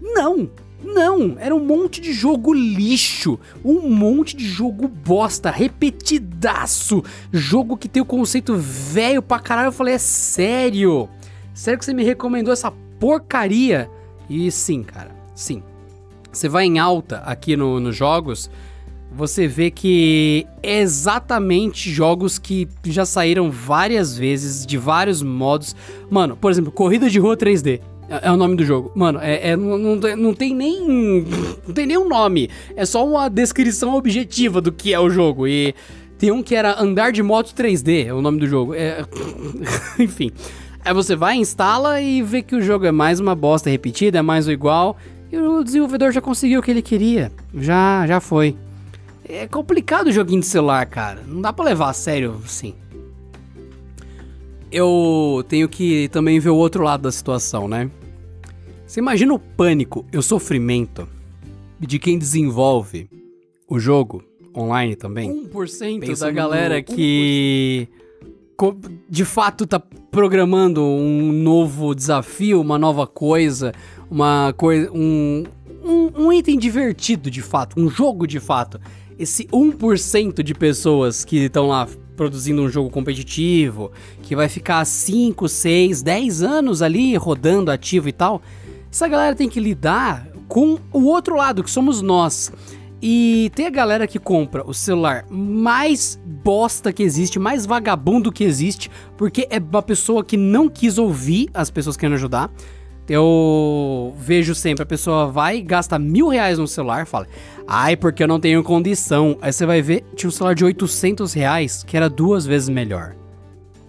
Não! Não, era um monte de jogo lixo, um monte de jogo bosta, repetidaço, jogo que tem o conceito velho pra caralho. Eu falei, é sério? Sério que você me recomendou essa porcaria? E sim, cara, sim. Você vai em alta aqui no, nos jogos, você vê que é exatamente jogos que já saíram várias vezes, de vários modos. Mano, por exemplo, Corrida de Rua 3D. É, é o nome do jogo. Mano, é, é não, não, não tem nem. Não tem nem um nome. É só uma descrição objetiva do que é o jogo. E tem um que era Andar de Moto 3D, é o nome do jogo. É... Enfim. Aí você vai, instala e vê que o jogo é mais uma bosta repetida, é mais o igual. E o desenvolvedor já conseguiu o que ele queria. Já, já foi. É complicado o joguinho de celular, cara. Não dá pra levar a sério assim. Eu tenho que também ver o outro lado da situação, né? Você imagina o pânico e o sofrimento de quem desenvolve o jogo online também? 1% Pensa da galera 1%. que co- de fato tá programando um novo desafio, uma nova coisa, uma coisa, um, um, um item divertido de fato, um jogo de fato. Esse 1% de pessoas que estão lá produzindo um jogo competitivo, que vai ficar 5, 6, 10 anos ali rodando ativo e tal, essa galera tem que lidar com o outro lado, que somos nós. E tem a galera que compra o celular mais bosta que existe, mais vagabundo que existe, porque é uma pessoa que não quis ouvir as pessoas querendo ajudar. Eu vejo sempre, a pessoa vai, gasta mil reais no celular, fala, ai, porque eu não tenho condição. Aí você vai ver, tinha um celular de 800 reais, que era duas vezes melhor.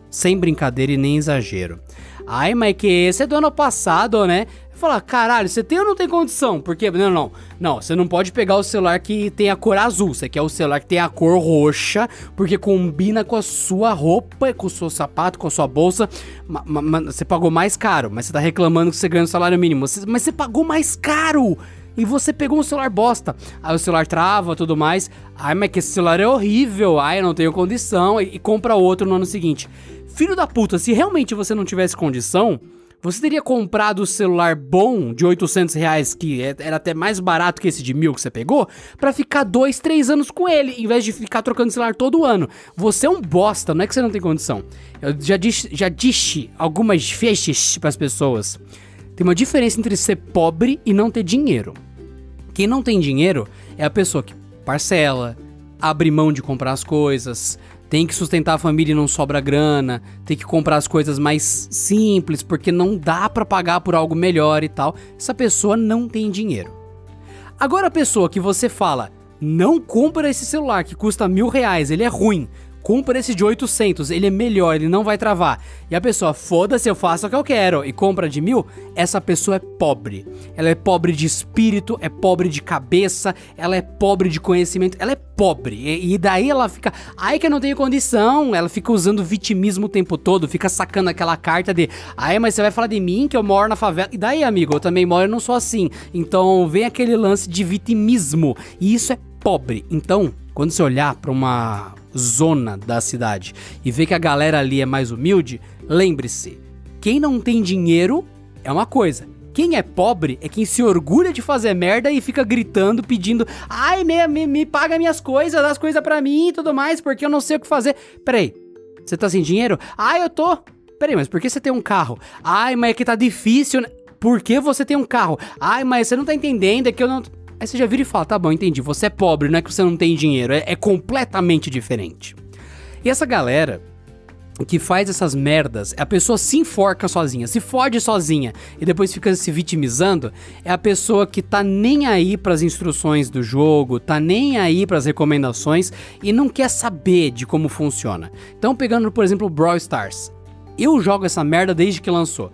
Sem brincadeira e nem exagero. Ai, mas que esse é do ano passado, né? Fala, caralho, você tem ou não tem condição? Porque, não, não, não, você não pode pegar o celular que tem a cor azul, você quer o celular que tem a cor roxa, porque combina com a sua roupa, com o seu sapato, com a sua bolsa. Ma- ma- você pagou mais caro, mas você tá reclamando que você ganha o salário mínimo. Você- mas você pagou mais caro! E você pegou um celular bosta. Aí o celular trava tudo mais. Ai, mas que esse celular é horrível. Ai, eu não tenho condição. E, e compra outro no ano seguinte. Filho da puta, se realmente você não tivesse condição, você teria comprado o celular bom de 800 reais, que é- era até mais barato que esse de mil que você pegou, pra ficar dois, três anos com ele, em vez de ficar trocando celular todo ano. Você é um bosta, não é que você não tem condição. Eu já disse, já disse algumas vezes pras pessoas. Tem uma diferença entre ser pobre e não ter dinheiro. Quem não tem dinheiro é a pessoa que parcela, abre mão de comprar as coisas, tem que sustentar a família e não sobra grana, tem que comprar as coisas mais simples porque não dá pra pagar por algo melhor e tal. Essa pessoa não tem dinheiro. Agora a pessoa que você fala, não compra esse celular que custa mil reais, ele é ruim. Compra esse de 800, ele é melhor, ele não vai travar. E a pessoa, foda-se, eu faço o que eu quero e compra de mil, essa pessoa é pobre. Ela é pobre de espírito, é pobre de cabeça, ela é pobre de conhecimento, ela é pobre. E, e daí ela fica, ai que eu não tenho condição, ela fica usando vitimismo o tempo todo, fica sacando aquela carta de, ai, mas você vai falar de mim que eu moro na favela. E daí, amigo, eu também moro e não sou assim. Então vem aquele lance de vitimismo. E isso é pobre. Então, quando você olhar pra uma zona da cidade e ver que a galera ali é mais humilde, lembre-se: quem não tem dinheiro é uma coisa. Quem é pobre é quem se orgulha de fazer merda e fica gritando, pedindo: ai, me, me, me paga minhas coisas, dá as coisas pra mim e tudo mais, porque eu não sei o que fazer. Peraí, você tá sem dinheiro? Ai, eu tô. Peraí, mas por que você tem um carro? Ai, mas é que tá difícil. né? Por que você tem um carro? Ai, mas você não tá entendendo, é que eu não. Aí você já vira e fala: tá bom, entendi, você é pobre, não é que você não tem dinheiro, é, é completamente diferente. E essa galera que faz essas merdas, a pessoa se enforca sozinha, se fode sozinha e depois fica se vitimizando, é a pessoa que tá nem aí pras instruções do jogo, tá nem aí pras recomendações e não quer saber de como funciona. Então, pegando, por exemplo, Brawl Stars. Eu jogo essa merda desde que lançou.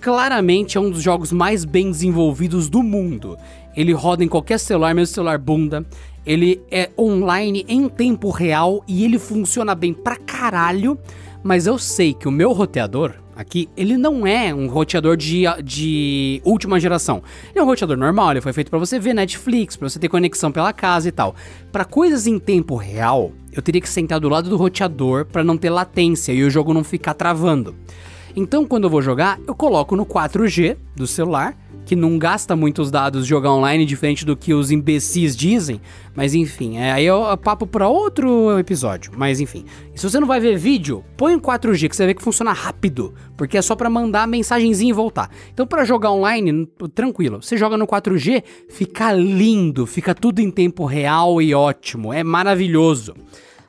Claramente é um dos jogos mais bem desenvolvidos do mundo. Ele roda em qualquer celular, mesmo celular bunda. Ele é online em tempo real e ele funciona bem pra caralho. Mas eu sei que o meu roteador, aqui, ele não é um roteador de, de última geração. Ele é um roteador normal, ele foi feito para você ver Netflix, para você ter conexão pela casa e tal. Para coisas em tempo real, eu teria que sentar do lado do roteador para não ter latência e o jogo não ficar travando. Então, quando eu vou jogar, eu coloco no 4G do celular, que não gasta muitos dados jogar online, diferente do que os imbecis dizem. Mas enfim, é, aí é papo para outro episódio. Mas enfim, se você não vai ver vídeo, põe em 4G que você vê que funciona rápido, porque é só para mandar mensagenzinha e voltar. Então, para jogar online, tranquilo. Você joga no 4G, fica lindo, fica tudo em tempo real e ótimo, é maravilhoso.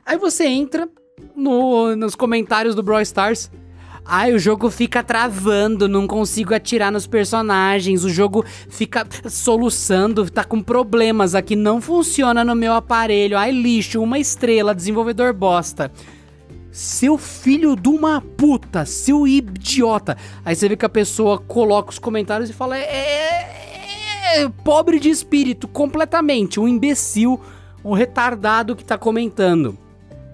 Aí você entra no, nos comentários do Brawl Stars Ai, o jogo fica travando, não consigo atirar nos personagens, o jogo fica soluçando, tá com problemas aqui, não funciona no meu aparelho. Ai, lixo, uma estrela, desenvolvedor bosta. Seu filho de uma puta, seu idiota. Aí você vê que a pessoa coloca os comentários e fala: é, é, é pobre de espírito, completamente. Um imbecil, um retardado que tá comentando.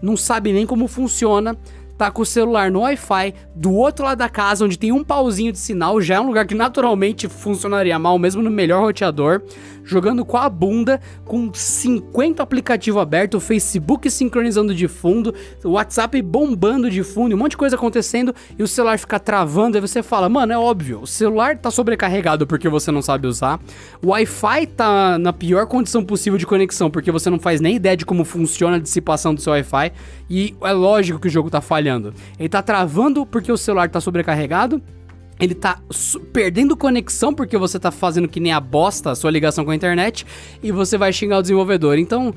Não sabe nem como funciona tá com o celular no Wi-Fi do outro lado da casa, onde tem um pauzinho de sinal, já é um lugar que naturalmente funcionaria mal, mesmo no melhor roteador, jogando com a bunda, com 50 aplicativos abertos, o Facebook sincronizando de fundo, o WhatsApp bombando de fundo, um monte de coisa acontecendo e o celular fica travando, aí você fala, mano, é óbvio, o celular tá sobrecarregado porque você não sabe usar, o Wi-Fi tá na pior condição possível de conexão porque você não faz nem ideia de como funciona a dissipação do seu Wi-Fi e é lógico que o jogo tá falhando. Ele tá travando porque o celular tá sobrecarregado. Ele tá perdendo conexão porque você tá fazendo que nem a bosta a sua ligação com a internet. E você vai xingar o desenvolvedor. Então,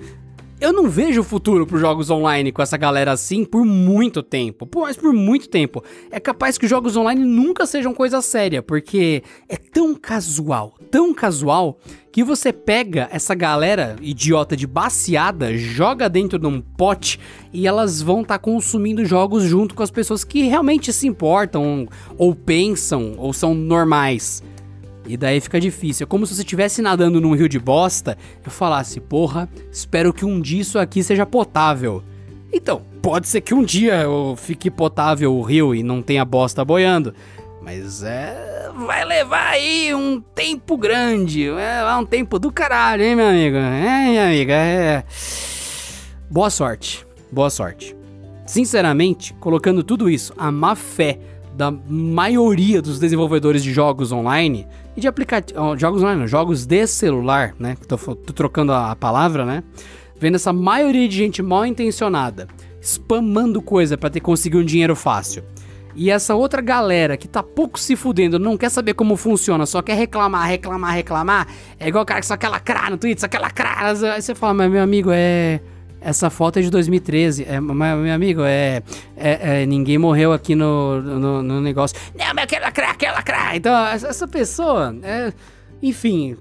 eu não vejo futuro para jogos online com essa galera assim por muito tempo. Mas por muito tempo. É capaz que jogos online nunca sejam coisa séria, porque é tão casual, tão casual, que você pega essa galera idiota de baseada, joga dentro de um pote e elas vão estar tá consumindo jogos junto com as pessoas que realmente se importam, ou pensam, ou são normais. E daí fica difícil. É como se você estivesse nadando num rio de bosta e falasse, porra, espero que um dia isso aqui seja potável. Então, pode ser que um dia eu fique potável o rio e não tenha bosta boiando. Mas é. Vai levar aí um tempo grande. É um tempo do caralho, hein, meu amigo? É, minha amiga, é. Boa sorte. Boa sorte. Sinceramente, colocando tudo isso, a má fé da maioria dos desenvolvedores de jogos online e de aplicativos, jogos online, jogos de celular, né? Tô, tô trocando a palavra, né? Vendo essa maioria de gente mal intencionada spamando coisa para ter conseguir um dinheiro fácil. E essa outra galera que tá pouco se fudendo, não quer saber como funciona, só quer reclamar, reclamar, reclamar. É igual o cara que só quer lacrar no Twitter, só quer lacrar. Aí você fala, mas meu amigo, é. Essa foto é de 2013. É, meu amigo, é, é, é, Ninguém morreu aqui no, no, no, negócio. Não, mas quer lacrar, quer lacrar. Então, essa pessoa. É, enfim.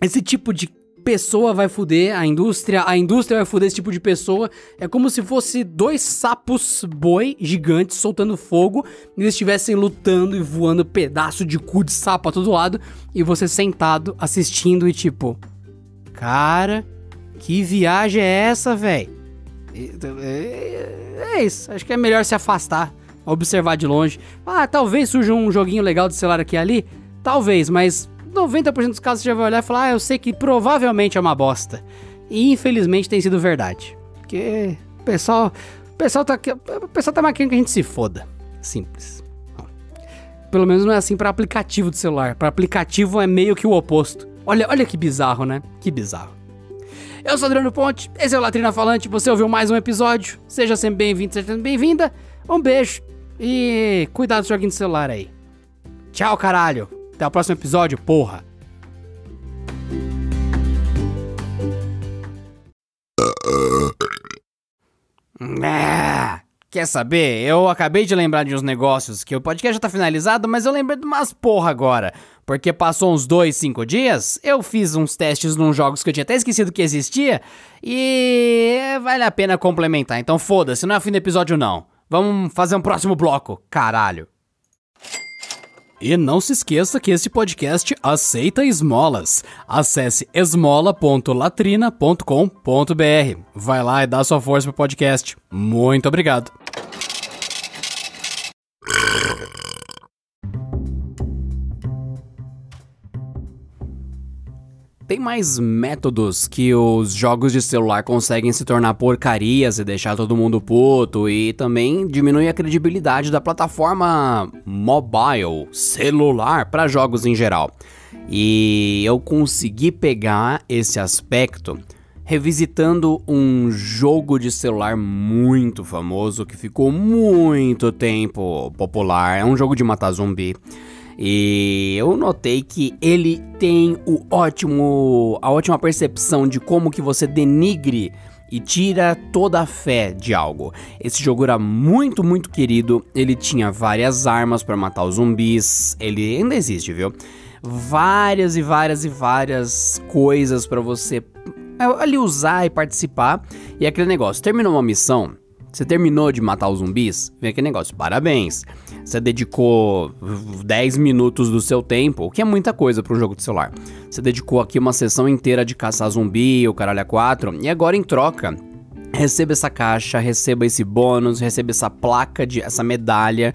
Esse tipo de pessoa vai fuder a indústria, a indústria vai fuder esse tipo de pessoa. É como se fosse dois sapos boi gigantes soltando fogo e eles estivessem lutando e voando pedaço de cu de sapo a todo lado e você sentado assistindo e tipo, cara, que viagem é essa, velho? É, é isso, acho que é melhor se afastar, observar de longe. Ah, talvez surja um joguinho legal de celular aqui e ali, talvez, mas 90% dos casos você já vai olhar e falar, ah, eu sei que provavelmente é uma bosta. E infelizmente tem sido verdade. Porque o pessoal, o pessoal tá, o pessoal tá maquiando que a gente se foda. Simples. Pelo menos não é assim para aplicativo de celular. Para aplicativo é meio que o oposto. Olha, olha que bizarro, né? Que bizarro. Eu sou Adriano Ponte, esse é o Latrina Falante, você ouviu mais um episódio. Seja sempre bem-vindo, seja sempre bem-vinda. Um beijo e cuidado do joguinho de celular aí. Tchau, caralho. Até o próximo episódio, porra. Ah, quer saber? Eu acabei de lembrar de uns negócios que o podcast já tá finalizado, mas eu lembrei de umas porra agora. Porque passou uns dois, cinco dias, eu fiz uns testes nos jogos que eu tinha até esquecido que existia e vale a pena complementar. Então foda-se, não é fim do episódio não. Vamos fazer um próximo bloco, caralho. E não se esqueça que este podcast aceita esmolas. Acesse esmola.latrina.com.br. Vai lá e dá sua força pro podcast. Muito obrigado. Tem mais métodos que os jogos de celular conseguem se tornar porcarias e deixar todo mundo puto e também diminui a credibilidade da plataforma mobile, celular, para jogos em geral. E eu consegui pegar esse aspecto revisitando um jogo de celular muito famoso que ficou muito tempo popular. É um jogo de matar zumbi. E eu notei que ele tem o ótimo, a ótima percepção de como que você denigre e tira toda a fé de algo. Esse jogo era muito, muito querido. Ele tinha várias armas para matar os zumbis. Ele ainda existe, viu? Várias e várias e várias coisas para você é, ali usar e participar. E aquele negócio, terminou uma missão, você terminou de matar os zumbis? Vem aquele negócio, parabéns. Você dedicou 10 minutos do seu tempo, o que é muita coisa para um jogo de celular. Você dedicou aqui uma sessão inteira de caçar zumbi, o caralho a 4, e agora em troca, receba essa caixa, receba esse bônus, receba essa placa, de, essa medalha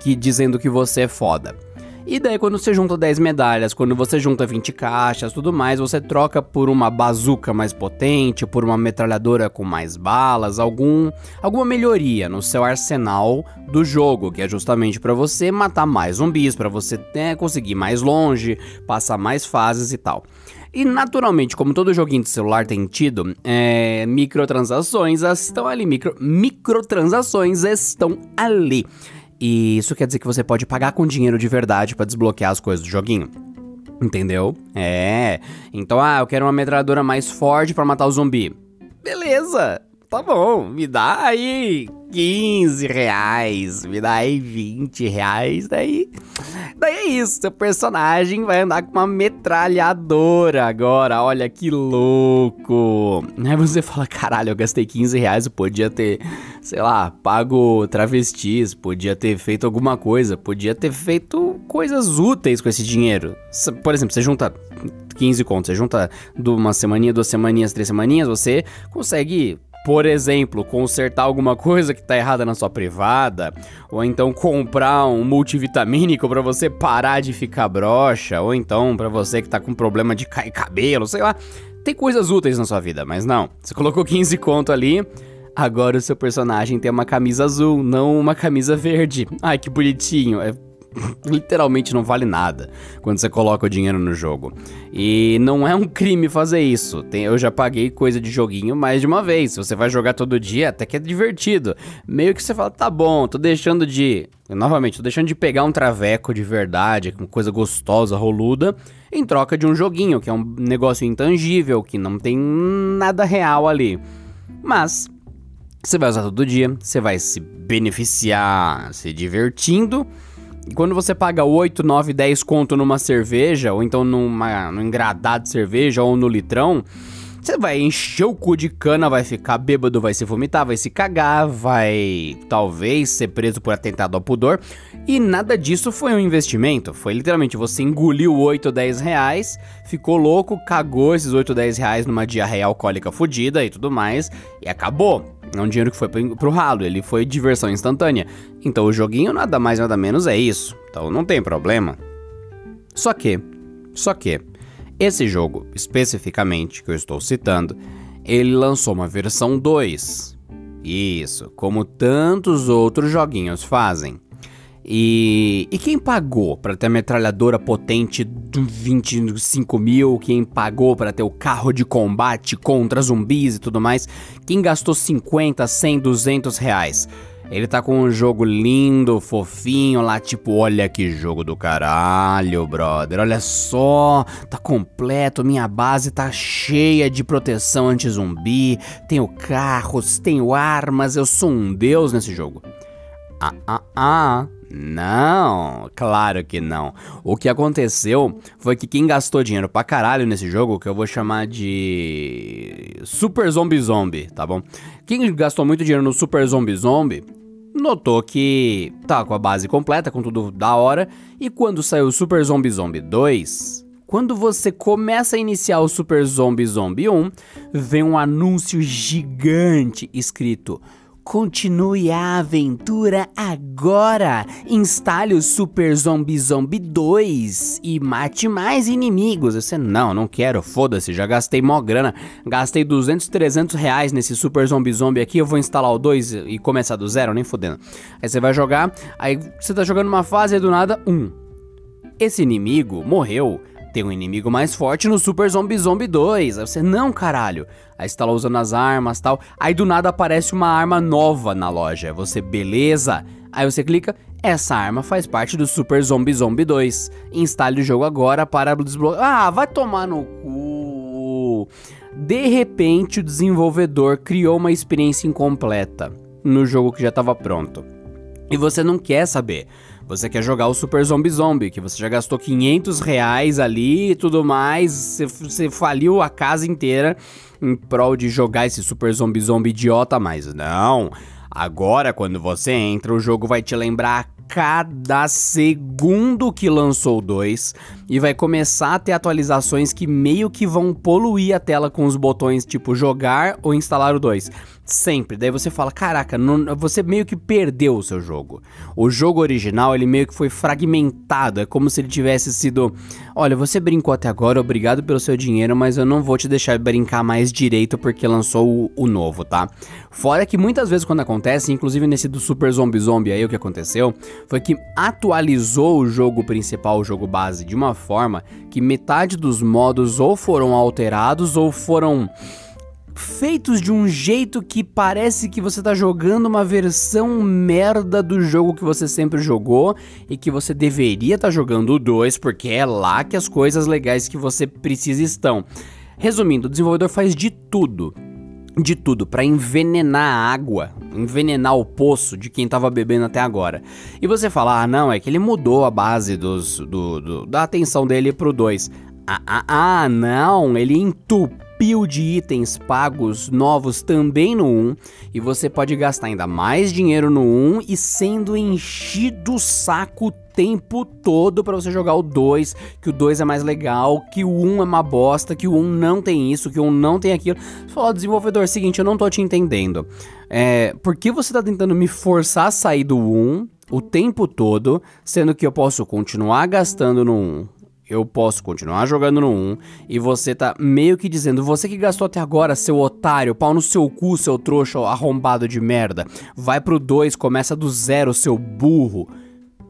que dizendo que você é foda. E daí quando você junta 10 medalhas, quando você junta 20 caixas, tudo mais, você troca por uma bazuca mais potente, por uma metralhadora com mais balas, algum alguma melhoria no seu arsenal do jogo, que é justamente para você matar mais zumbis, para você né, conseguir mais longe, passar mais fases e tal. E naturalmente, como todo joguinho de celular tem tido, é, microtransações estão ali, micro, microtransações estão ali. E isso quer dizer que você pode pagar com dinheiro de verdade para desbloquear as coisas do joguinho. Entendeu? É. Então, ah, eu quero uma metralhadora mais forte para matar o zumbi. Beleza! Tá bom, me dá aí 15 reais, me dá aí 20 reais, daí. Daí é isso, seu personagem vai andar com uma metralhadora agora, olha que louco. Aí você fala, caralho, eu gastei 15 reais, eu podia ter, sei lá, pago travestis, podia ter feito alguma coisa, podia ter feito coisas úteis com esse dinheiro. Por exemplo, você junta 15 contos, você junta de uma semaninha, duas semaninhas, três semaninhas, você consegue por exemplo, consertar alguma coisa que tá errada na sua privada, ou então comprar um multivitamínico para você parar de ficar broxa, ou então para você que tá com problema de cair cabelo, sei lá. Tem coisas úteis na sua vida, mas não. Você colocou 15 conto ali, agora o seu personagem tem uma camisa azul, não uma camisa verde. Ai, que bonitinho. É literalmente não vale nada quando você coloca o dinheiro no jogo. E não é um crime fazer isso. Tem, eu já paguei coisa de joguinho mais de uma vez. Se você vai jogar todo dia, até que é divertido. Meio que você fala, tá bom, tô deixando de. Novamente, tô deixando de pegar um traveco de verdade, uma coisa gostosa, roluda, em troca de um joguinho, que é um negócio intangível, que não tem nada real ali. Mas. Você vai usar todo dia, você vai se beneficiar se divertindo quando você paga 8, 9, 10 conto numa cerveja, ou então numa, num engradado de cerveja, ou no litrão, você vai encher o cu de cana, vai ficar bêbado, vai se vomitar, vai se cagar, vai talvez ser preso por atentado ao pudor. E nada disso foi um investimento. Foi literalmente você engoliu 8 ou 10 reais, ficou louco, cagou esses 8 ou 10 reais numa diarreia alcoólica fodida e tudo mais, e acabou. É um dinheiro que foi pro ralo, ele foi diversão instantânea. Então o joguinho nada mais nada menos é isso. Então não tem problema. Só que, só que, esse jogo, especificamente, que eu estou citando, ele lançou uma versão 2. Isso, como tantos outros joguinhos fazem. E, e quem pagou para ter a metralhadora potente de 25 mil? Quem pagou para ter o carro de combate contra zumbis e tudo mais? Quem gastou 50, 100, 200 reais? Ele tá com um jogo lindo, fofinho lá, tipo, olha que jogo do caralho, brother. Olha só, tá completo, minha base tá cheia de proteção anti-zumbi. Tenho carros, tenho armas, eu sou um deus nesse jogo. Ah, ah, ah. Não, claro que não. O que aconteceu foi que quem gastou dinheiro pra caralho nesse jogo, que eu vou chamar de Super Zombie Zombie, tá bom? Quem gastou muito dinheiro no Super Zombie Zombie notou que tá com a base completa, com tudo da hora, e quando saiu o Super Zombie Zombie 2, quando você começa a iniciar o Super Zombie Zombie 1, vem um anúncio gigante escrito Continue a aventura agora! Instale o Super Zombie Zombie 2 e mate mais inimigos. Você, não, não quero, foda-se, já gastei mó grana. Gastei 200, 300 reais nesse Super Zombie Zombie aqui, eu vou instalar o 2 e começar do zero, nem fodendo. Aí você vai jogar, aí você tá jogando uma fase e do nada, um. Esse inimigo morreu tem um inimigo mais forte no Super Zombie Zombie 2. Aí você, não, caralho. Aí você tá lá usando as armas tal. Aí do nada aparece uma arma nova na loja. Você, beleza? Aí você clica, essa arma faz parte do Super Zombie Zombie 2. Instale o jogo agora para desbloquear. Ah, vai tomar no cu. De repente, o desenvolvedor criou uma experiência incompleta no jogo que já estava pronto. E você não quer saber. Você quer jogar o Super Zombie Zombie, que você já gastou 500 reais ali e tudo mais, você, faliu a casa inteira em prol de jogar esse Super Zombie Zombie idiota, mas não. Agora, quando você entra, o jogo vai te lembrar cada segundo que lançou 2 e vai começar a ter atualizações que meio que vão poluir a tela com os botões tipo jogar ou instalar o 2. Sempre. Daí você fala, caraca, não, você meio que perdeu o seu jogo. O jogo original, ele meio que foi fragmentado. É como se ele tivesse sido: Olha, você brincou até agora, obrigado pelo seu dinheiro, mas eu não vou te deixar brincar mais direito porque lançou o, o novo, tá? Fora que muitas vezes quando acontece, inclusive nesse do Super Zombie Zombie aí, o que aconteceu foi que atualizou o jogo principal, o jogo base, de uma forma que metade dos modos ou foram alterados ou foram feitos de um jeito que parece que você tá jogando uma versão merda do jogo que você sempre jogou e que você deveria estar tá jogando o 2, porque é lá que as coisas legais que você precisa estão. Resumindo, o desenvolvedor faz de tudo, de tudo para envenenar a água, envenenar o poço de quem tava bebendo até agora. E você fala: "Ah, não, é que ele mudou a base dos, do, do da atenção dele pro 2". Ah, ah, ah, não, ele entupiu pio de itens pagos novos também no 1 e você pode gastar ainda mais dinheiro no 1 e sendo enchido o saco tempo todo para você jogar o 2, que o 2 é mais legal, que o 1 é uma bosta, que o 1 não tem isso, que o 1 não tem aquilo. Você fala, desenvolvedor, seguinte, eu não tô te entendendo. É, por que você tá tentando me forçar a sair do 1 o tempo todo, sendo que eu posso continuar gastando no 1, eu posso continuar jogando no 1 e você tá meio que dizendo, você que gastou até agora, seu otário, pau no seu cu, seu trouxa arrombado de merda, vai pro 2, começa do zero, seu burro.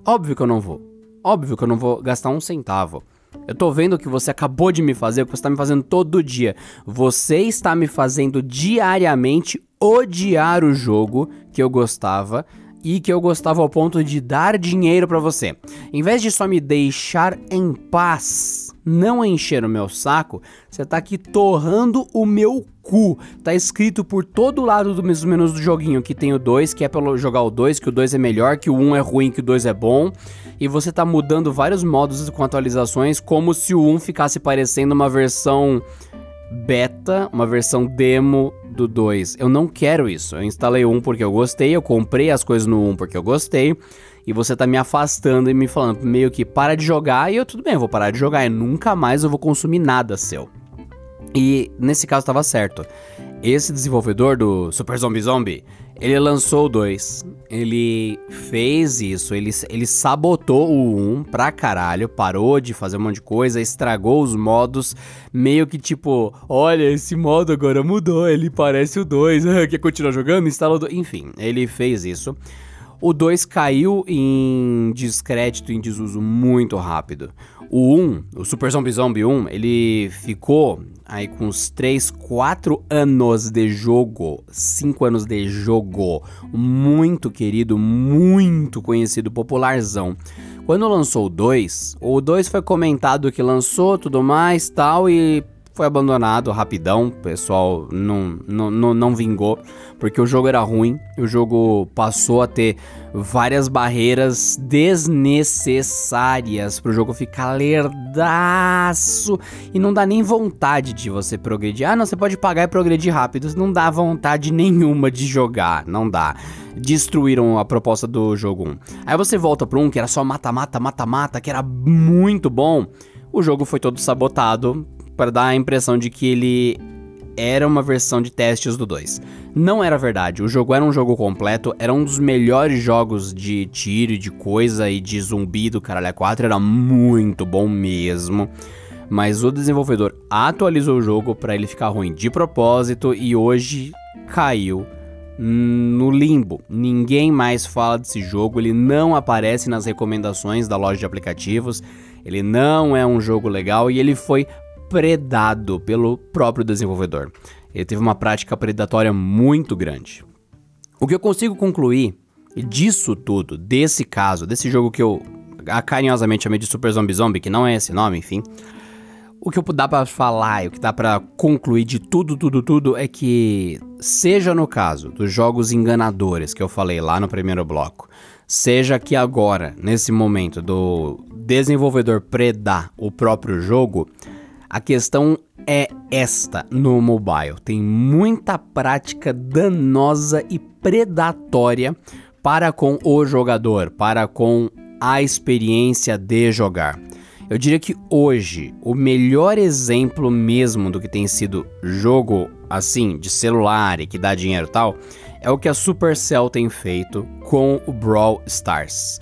Óbvio que eu não vou. Óbvio que eu não vou gastar um centavo. Eu tô vendo o que você acabou de me fazer, o que você tá me fazendo todo dia. Você está me fazendo diariamente odiar o jogo que eu gostava e que eu gostava ao ponto de dar dinheiro para você. Em vez de só me deixar em paz, não encher o meu saco, você tá aqui torrando o meu cu. Tá escrito por todo lado do mesmo menos do joguinho que tem o 2, que é pelo jogar o 2, que o 2 é melhor, que o 1 um é ruim, que o 2 é bom. E você tá mudando vários modos com atualizações, como se o 1 um ficasse parecendo uma versão beta, uma versão demo do 2. Eu não quero isso. Eu instalei 1 porque eu gostei, eu comprei as coisas no 1 porque eu gostei. E você tá me afastando e me falando meio que para de jogar. E eu, tudo bem, eu vou parar de jogar. E nunca mais eu vou consumir nada seu. E nesse caso tava certo. Esse desenvolvedor do Super Zombie Zombie, ele lançou o 2. Ele fez isso, ele, ele sabotou o 1 um pra caralho, parou de fazer um monte de coisa, estragou os modos, meio que tipo, olha, esse modo agora mudou, ele parece o 2, quer continuar jogando? Instala o 2. Enfim, ele fez isso. O 2 caiu em descrédito, em desuso muito rápido. O 1, o Super Zombie Zombie 1, ele ficou aí com uns 3, 4 anos de jogo, 5 anos de jogo, muito querido, muito conhecido, popularzão. Quando lançou o 2, o 2 foi comentado que lançou tudo mais tal e foi abandonado rapidão, o pessoal não, não, não, não vingou, porque o jogo era ruim, o jogo passou a ter várias barreiras desnecessárias para o jogo ficar lerdaço e não dá nem vontade de você progredir. Ah, não, você pode pagar e progredir rápido, não dá vontade nenhuma de jogar, não dá. Destruíram a proposta do jogo 1. Aí você volta para um que era só mata-mata, mata-mata, que era muito bom. O jogo foi todo sabotado para dar a impressão de que ele era uma versão de testes do 2. Não era verdade, o jogo era um jogo completo, era um dos melhores jogos de tiro de coisa e de zumbi do Caralho 4, era muito bom mesmo. Mas o desenvolvedor atualizou o jogo para ele ficar ruim de propósito e hoje caiu no limbo. Ninguém mais fala desse jogo, ele não aparece nas recomendações da loja de aplicativos, ele não é um jogo legal e ele foi predado pelo próprio desenvolvedor. Ele teve uma prática predatória muito grande. O que eu consigo concluir disso tudo, desse caso, desse jogo que eu carinhosamente chamei de Super Zombie Zombie, que não é esse nome, enfim. O que eu dá para falar e o que dá para concluir de tudo, tudo, tudo é que, seja no caso dos jogos enganadores que eu falei lá no primeiro bloco, seja que agora, nesse momento do desenvolvedor predar o próprio jogo, a questão é esta no mobile. Tem muita prática danosa e predatória para com o jogador, para com a experiência de jogar. Eu diria que hoje o melhor exemplo mesmo do que tem sido jogo assim de celular e que dá dinheiro e tal é o que a Supercell tem feito com o Brawl Stars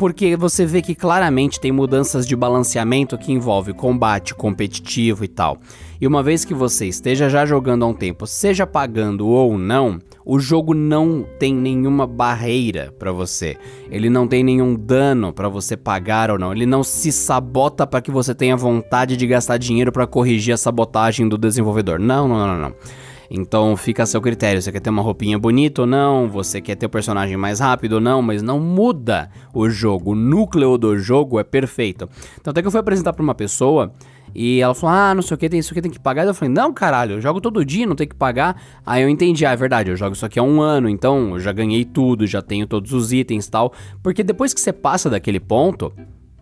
porque você vê que claramente tem mudanças de balanceamento que envolve combate competitivo e tal. E uma vez que você esteja já jogando há um tempo, seja pagando ou não, o jogo não tem nenhuma barreira para você. Ele não tem nenhum dano para você pagar ou não. Ele não se sabota para que você tenha vontade de gastar dinheiro para corrigir a sabotagem do desenvolvedor. Não, não, não, não. Então fica a seu critério. Você quer ter uma roupinha bonita ou não? Você quer ter o personagem mais rápido ou não? Mas não muda o jogo. O núcleo do jogo é perfeito. Então até que eu fui apresentar pra uma pessoa. E ela falou: Ah, não sei o que, tem isso aqui, tem que pagar. Eu falei: Não, caralho, eu jogo todo dia, não tem que pagar. Aí eu entendi: Ah, é verdade, eu jogo isso aqui há um ano, então eu já ganhei tudo, já tenho todos os itens e tal. Porque depois que você passa daquele ponto,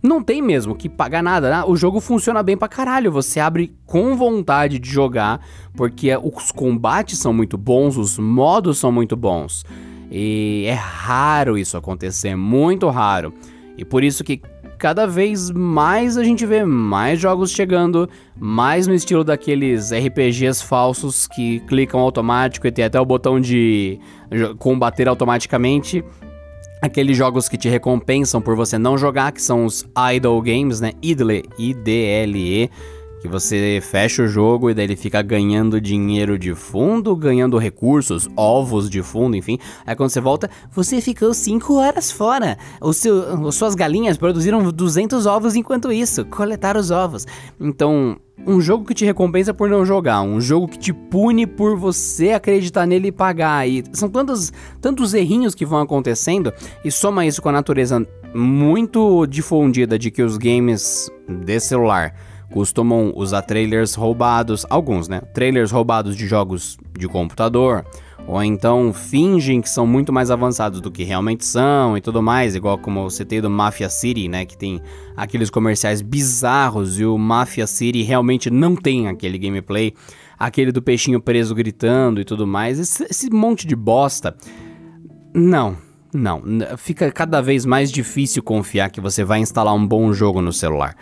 não tem mesmo que pagar nada, né? O jogo funciona bem pra caralho. Você abre com vontade de jogar, porque os combates são muito bons, os modos são muito bons. E é raro isso acontecer, muito raro. E por isso que cada vez mais a gente vê mais jogos chegando, mais no estilo daqueles RPGs falsos que clicam automático e tem até o botão de combater automaticamente aqueles jogos que te recompensam por você não jogar, que são os idle games, né? Idle, I-D-L-E, que você fecha o jogo e daí ele fica ganhando dinheiro de fundo, ganhando recursos, ovos de fundo, enfim. Aí quando você volta, você ficou 5 horas fora. O seu, as suas galinhas produziram 200 ovos enquanto isso, coletaram os ovos. Então, um jogo que te recompensa por não jogar, um jogo que te pune por você acreditar nele e pagar. E são tantos, tantos errinhos que vão acontecendo, e soma isso com a natureza muito difundida de que os games de celular costumam usar trailers roubados, alguns, né? Trailers roubados de jogos de computador, ou então fingem que são muito mais avançados do que realmente são e tudo mais, igual como eu citei do Mafia City, né? Que tem aqueles comerciais bizarros e o Mafia City realmente não tem aquele gameplay, aquele do peixinho preso gritando e tudo mais, esse, esse monte de bosta. Não, não, fica cada vez mais difícil confiar que você vai instalar um bom jogo no celular.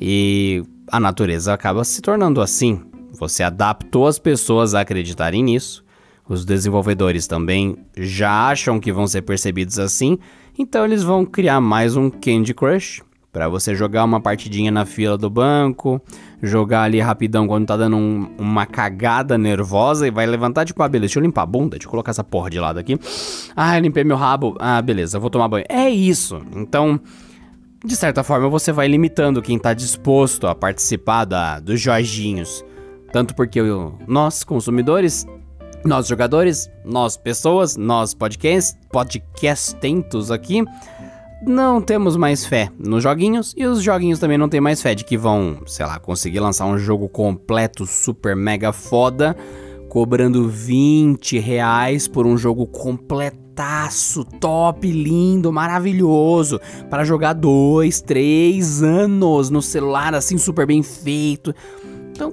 E a natureza acaba se tornando assim. Você adaptou as pessoas a acreditarem nisso. Os desenvolvedores também já acham que vão ser percebidos assim, então eles vão criar mais um Candy Crush para você jogar uma partidinha na fila do banco, jogar ali rapidão quando tá dando um, uma cagada nervosa e vai levantar tipo, ah, beleza, deixa eu limpar a bunda, deixa eu colocar essa porra de lado aqui. Ah, limpei meu rabo. Ah, beleza, vou tomar banho. É isso. Então, de certa forma, você vai limitando quem está disposto a participar da, dos Jorginhos. Tanto porque eu, nós, consumidores, nós jogadores, nós pessoas, nós podcast, podcastentos aqui, não temos mais fé nos joguinhos e os joguinhos também não têm mais fé de que vão, sei lá, conseguir lançar um jogo completo, super mega foda, cobrando 20 reais por um jogo completo top, lindo, maravilhoso, para jogar dois, três anos no celular, assim, super bem feito. Então,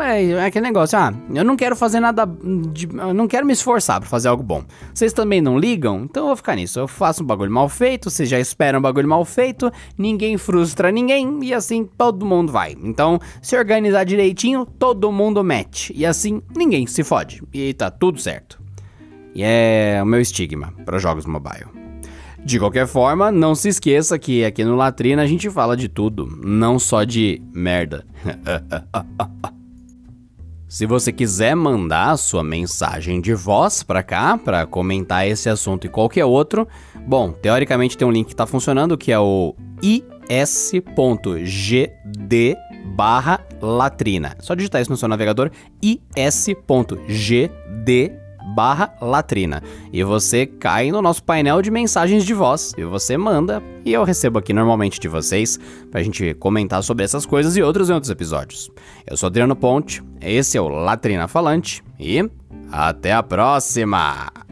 É, é aquele negócio, ah, eu não quero fazer nada. De, eu não quero me esforçar pra fazer algo bom. Vocês também não ligam? Então eu vou ficar nisso. Eu faço um bagulho mal feito, vocês já esperam um bagulho mal feito, ninguém frustra ninguém e assim todo mundo vai. Então, se organizar direitinho, todo mundo mete. E assim ninguém se fode. E tá tudo certo. E é o meu estigma para jogos mobile. De qualquer forma, não se esqueça que aqui no Latrina a gente fala de tudo, não só de merda. Se você quiser mandar sua mensagem de voz para cá, para comentar esse assunto e qualquer outro, bom, teoricamente tem um link que está funcionando que é o is.gd barra latrina. Só digitar isso no seu navegador, is.gd barra latrina. E você cai no nosso painel de mensagens de voz. E você manda, e eu recebo aqui normalmente de vocês, pra gente comentar sobre essas coisas e outros em outros episódios. Eu sou Adriano Ponte, esse é o Latrina Falante, e até a próxima!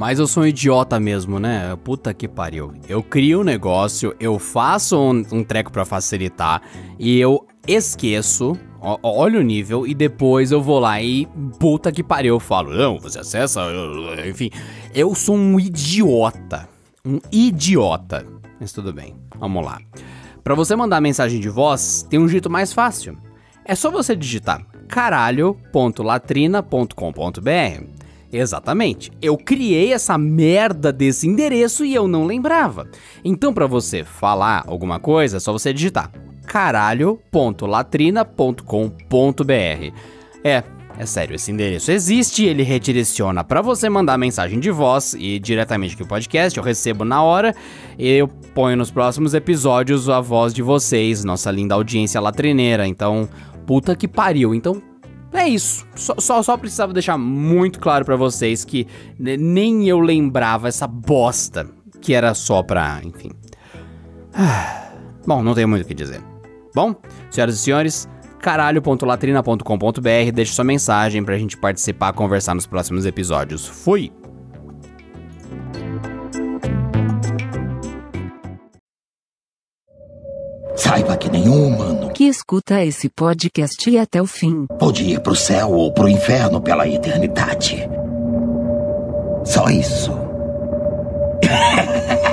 Mas eu sou um idiota mesmo, né? Puta que pariu. Eu crio um negócio, eu faço um, um treco para facilitar e eu esqueço, ó, olha o nível, e depois eu vou lá e puta que pariu, eu falo, não, você acessa, enfim. Eu sou um idiota. Um idiota. Mas tudo bem, vamos lá. Para você mandar mensagem de voz, tem um jeito mais fácil. É só você digitar caralho.latrina.com.br Exatamente. Eu criei essa merda desse endereço e eu não lembrava. Então, para você falar alguma coisa, é só você digitar caralho.latrina.com.br. É, é sério, esse endereço existe, ele redireciona para você mandar mensagem de voz e diretamente aqui o podcast, eu recebo na hora e eu ponho nos próximos episódios a voz de vocês, nossa linda audiência latrineira. Então, puta que pariu. Então, é isso. Só, só, só precisava deixar muito claro para vocês que nem eu lembrava essa bosta que era só pra. Enfim. Bom, não tenho muito o que dizer. Bom, senhoras e senhores, caralho.latrina.com.br, deixe sua mensagem pra gente participar, conversar nos próximos episódios. Fui! Saiba que nenhum humano que escuta esse podcast até o fim pode ir pro céu ou pro inferno pela eternidade. Só isso.